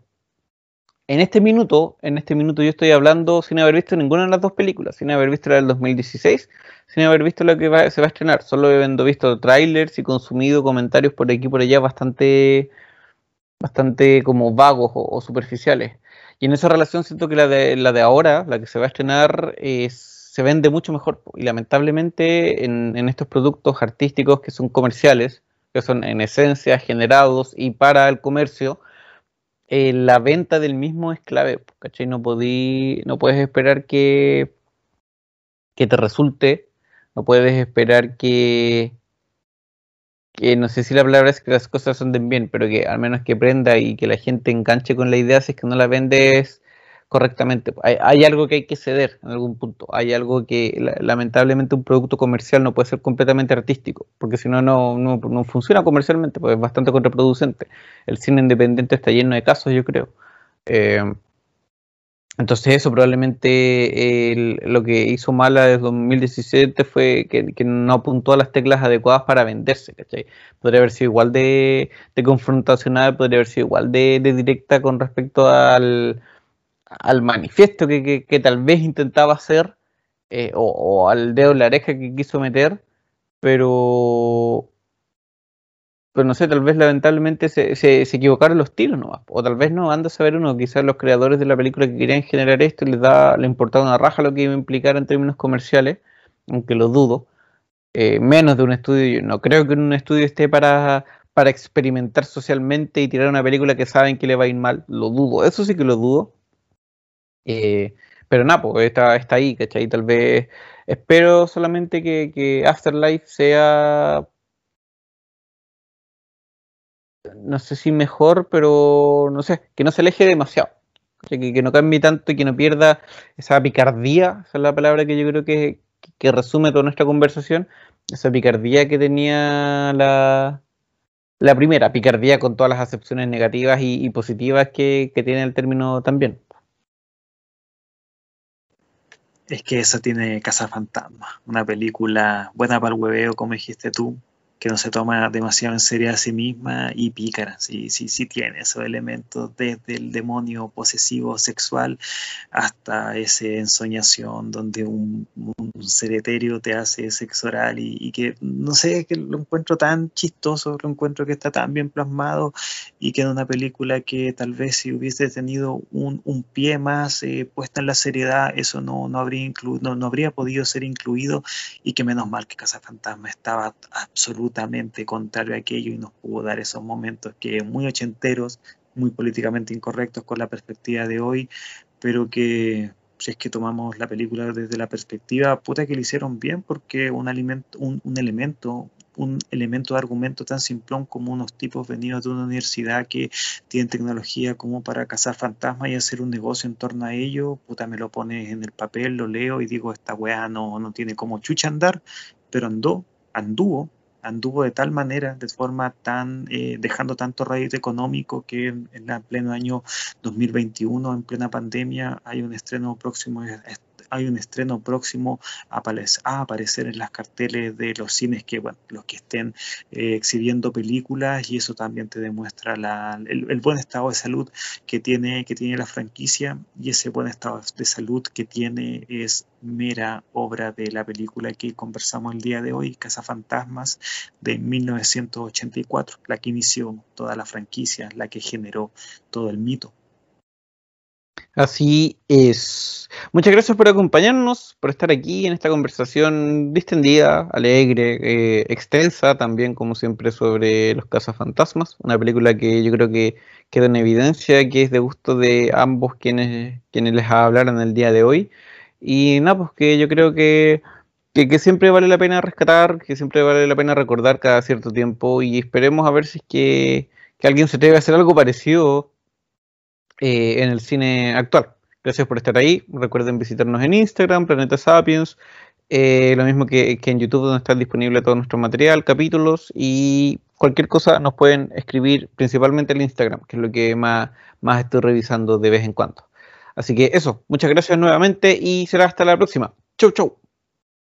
En este minuto, en este minuto yo estoy hablando sin haber visto ninguna de las dos películas, sin haber visto la del 2016, sin haber visto lo que se va a estrenar, solo habiendo visto trailers y consumido comentarios por aquí y por allá bastante bastante como vagos o, superficiales. Y en esa relación siento que la de, la de ahora, la que se va a estrenar, se vende mucho mejor. Y lamentablemente en, estos productos artísticos que son comerciales, que son en esencia generados y para el comercio, eh, la venta del mismo es clave. ¿cachai? No, podí, no puedes esperar que, que te resulte, no puedes esperar que, que no sé si la palabra es que las cosas anden bien, pero que al menos que prenda y que la gente enganche con la idea, si es que no la vendes correctamente. Hay, algo que hay que ceder en algún punto. Hay algo que lamentablemente un producto comercial no puede ser completamente artístico, porque si no, no, funciona comercialmente, pues es bastante contraproducente. El cine independiente está lleno de casos, yo creo. Eh, entonces eso probablemente lo que hizo Mala desde 2017 fue que, no apuntó a las teclas adecuadas para venderse, ¿cachai? Podría haber sido igual de, confrontacional, podría haber sido igual de, directa con respecto al, manifiesto que, tal vez intentaba hacer eh, o, al dedo en la oreja que quiso meter, pero pero no sé, tal vez lamentablemente se, se, equivocaron los tiros o tal vez no, anda a saber uno, quizás los creadores de la película que querían generar esto les da, le importaba una raja lo que iba a implicar en términos comerciales, aunque lo dudo, eh, menos de un estudio, no creo que un estudio esté para, para experimentar socialmente y tirar una película que saben que le va a ir mal, lo dudo, eso sí que lo dudo, eh, pero nada, pues está, está ahí, ¿cachai? Tal vez espero solamente que, que Afterlife sea no sé si mejor, pero no sé, que no se aleje demasiado. Que, no cambie tanto y que no pierda esa picardía, esa es la palabra que yo creo que, resume toda nuestra conversación, esa picardía que tenía la, la primera, picardía con todas las acepciones negativas y, positivas que, que, tiene el término también. Es que eso tiene Casa Fantasma, una película buena para el hueveo, como dijiste tú, que no se toma demasiado en serio a sí misma y pícara, sí, sí, sí tiene esos elementos desde el demonio posesivo sexual hasta esa ensoñación donde un, un ser etéreo te hace sexo oral y, que no sé, que lo encuentro tan chistoso, lo encuentro que está tan bien plasmado y que en una película que tal vez si hubiese tenido un, pie más eh, puesta en la seriedad, eso no, no, habría no, no habría podido ser incluido y que menos mal que Casa Fantasma estaba absolutamente absolutamente contrario a aquello y nos pudo dar esos momentos que muy ochenteros, muy políticamente incorrectos con la perspectiva de hoy, pero que si es que tomamos la película desde la perspectiva, puta que lo hicieron bien porque un, alimento, un, elemento, un elemento de argumento tan simplón como unos tipos venidos de una universidad que tienen tecnología como para cazar fantasmas y hacer un negocio en torno a ello, puta me lo pones en el papel, lo leo y digo, esta weá no, no tiene como chucha andar, pero andó, anduvo anduvo de tal manera, de forma tan, eh, dejando tanto rédito económico que en, el pleno año 2021, en plena pandemia, hay un estreno próximo hay un estreno próximo a, aparecer en las carteles de los cines que, los que estén eh, exhibiendo películas y eso también te demuestra el, buen estado de salud que tiene, que tiene la franquicia y ese buen estado de salud que tiene es mera obra de la película que conversamos el día de hoy, Casa Fantasmas de 1984, la que inició toda la franquicia, la que generó todo el mito. Así es. Muchas gracias por acompañarnos, por estar aquí en esta conversación distendida, alegre, eh, extensa también, como siempre, sobre los cazafantasmas. Una película que yo creo que queda en evidencia, que es de gusto de ambos quienes, quienes les hablaron el día de hoy. Y nada, pues que yo creo que, que, siempre vale la pena rescatar, que siempre vale la pena recordar cada cierto tiempo y esperemos a ver si es que, que alguien se atreve a hacer algo parecido eh, en el cine actual. Gracias por estar ahí. Recuerden visitarnos en Instagram, Planeta Sapiens, eh, lo mismo que, en YouTube, donde está disponible todo nuestro material, capítulos y cualquier cosa nos pueden escribir, principalmente en Instagram, que es lo que más, más estoy revisando de vez en cuando. Así que eso, muchas gracias nuevamente y será hasta la próxima. Chau, chau.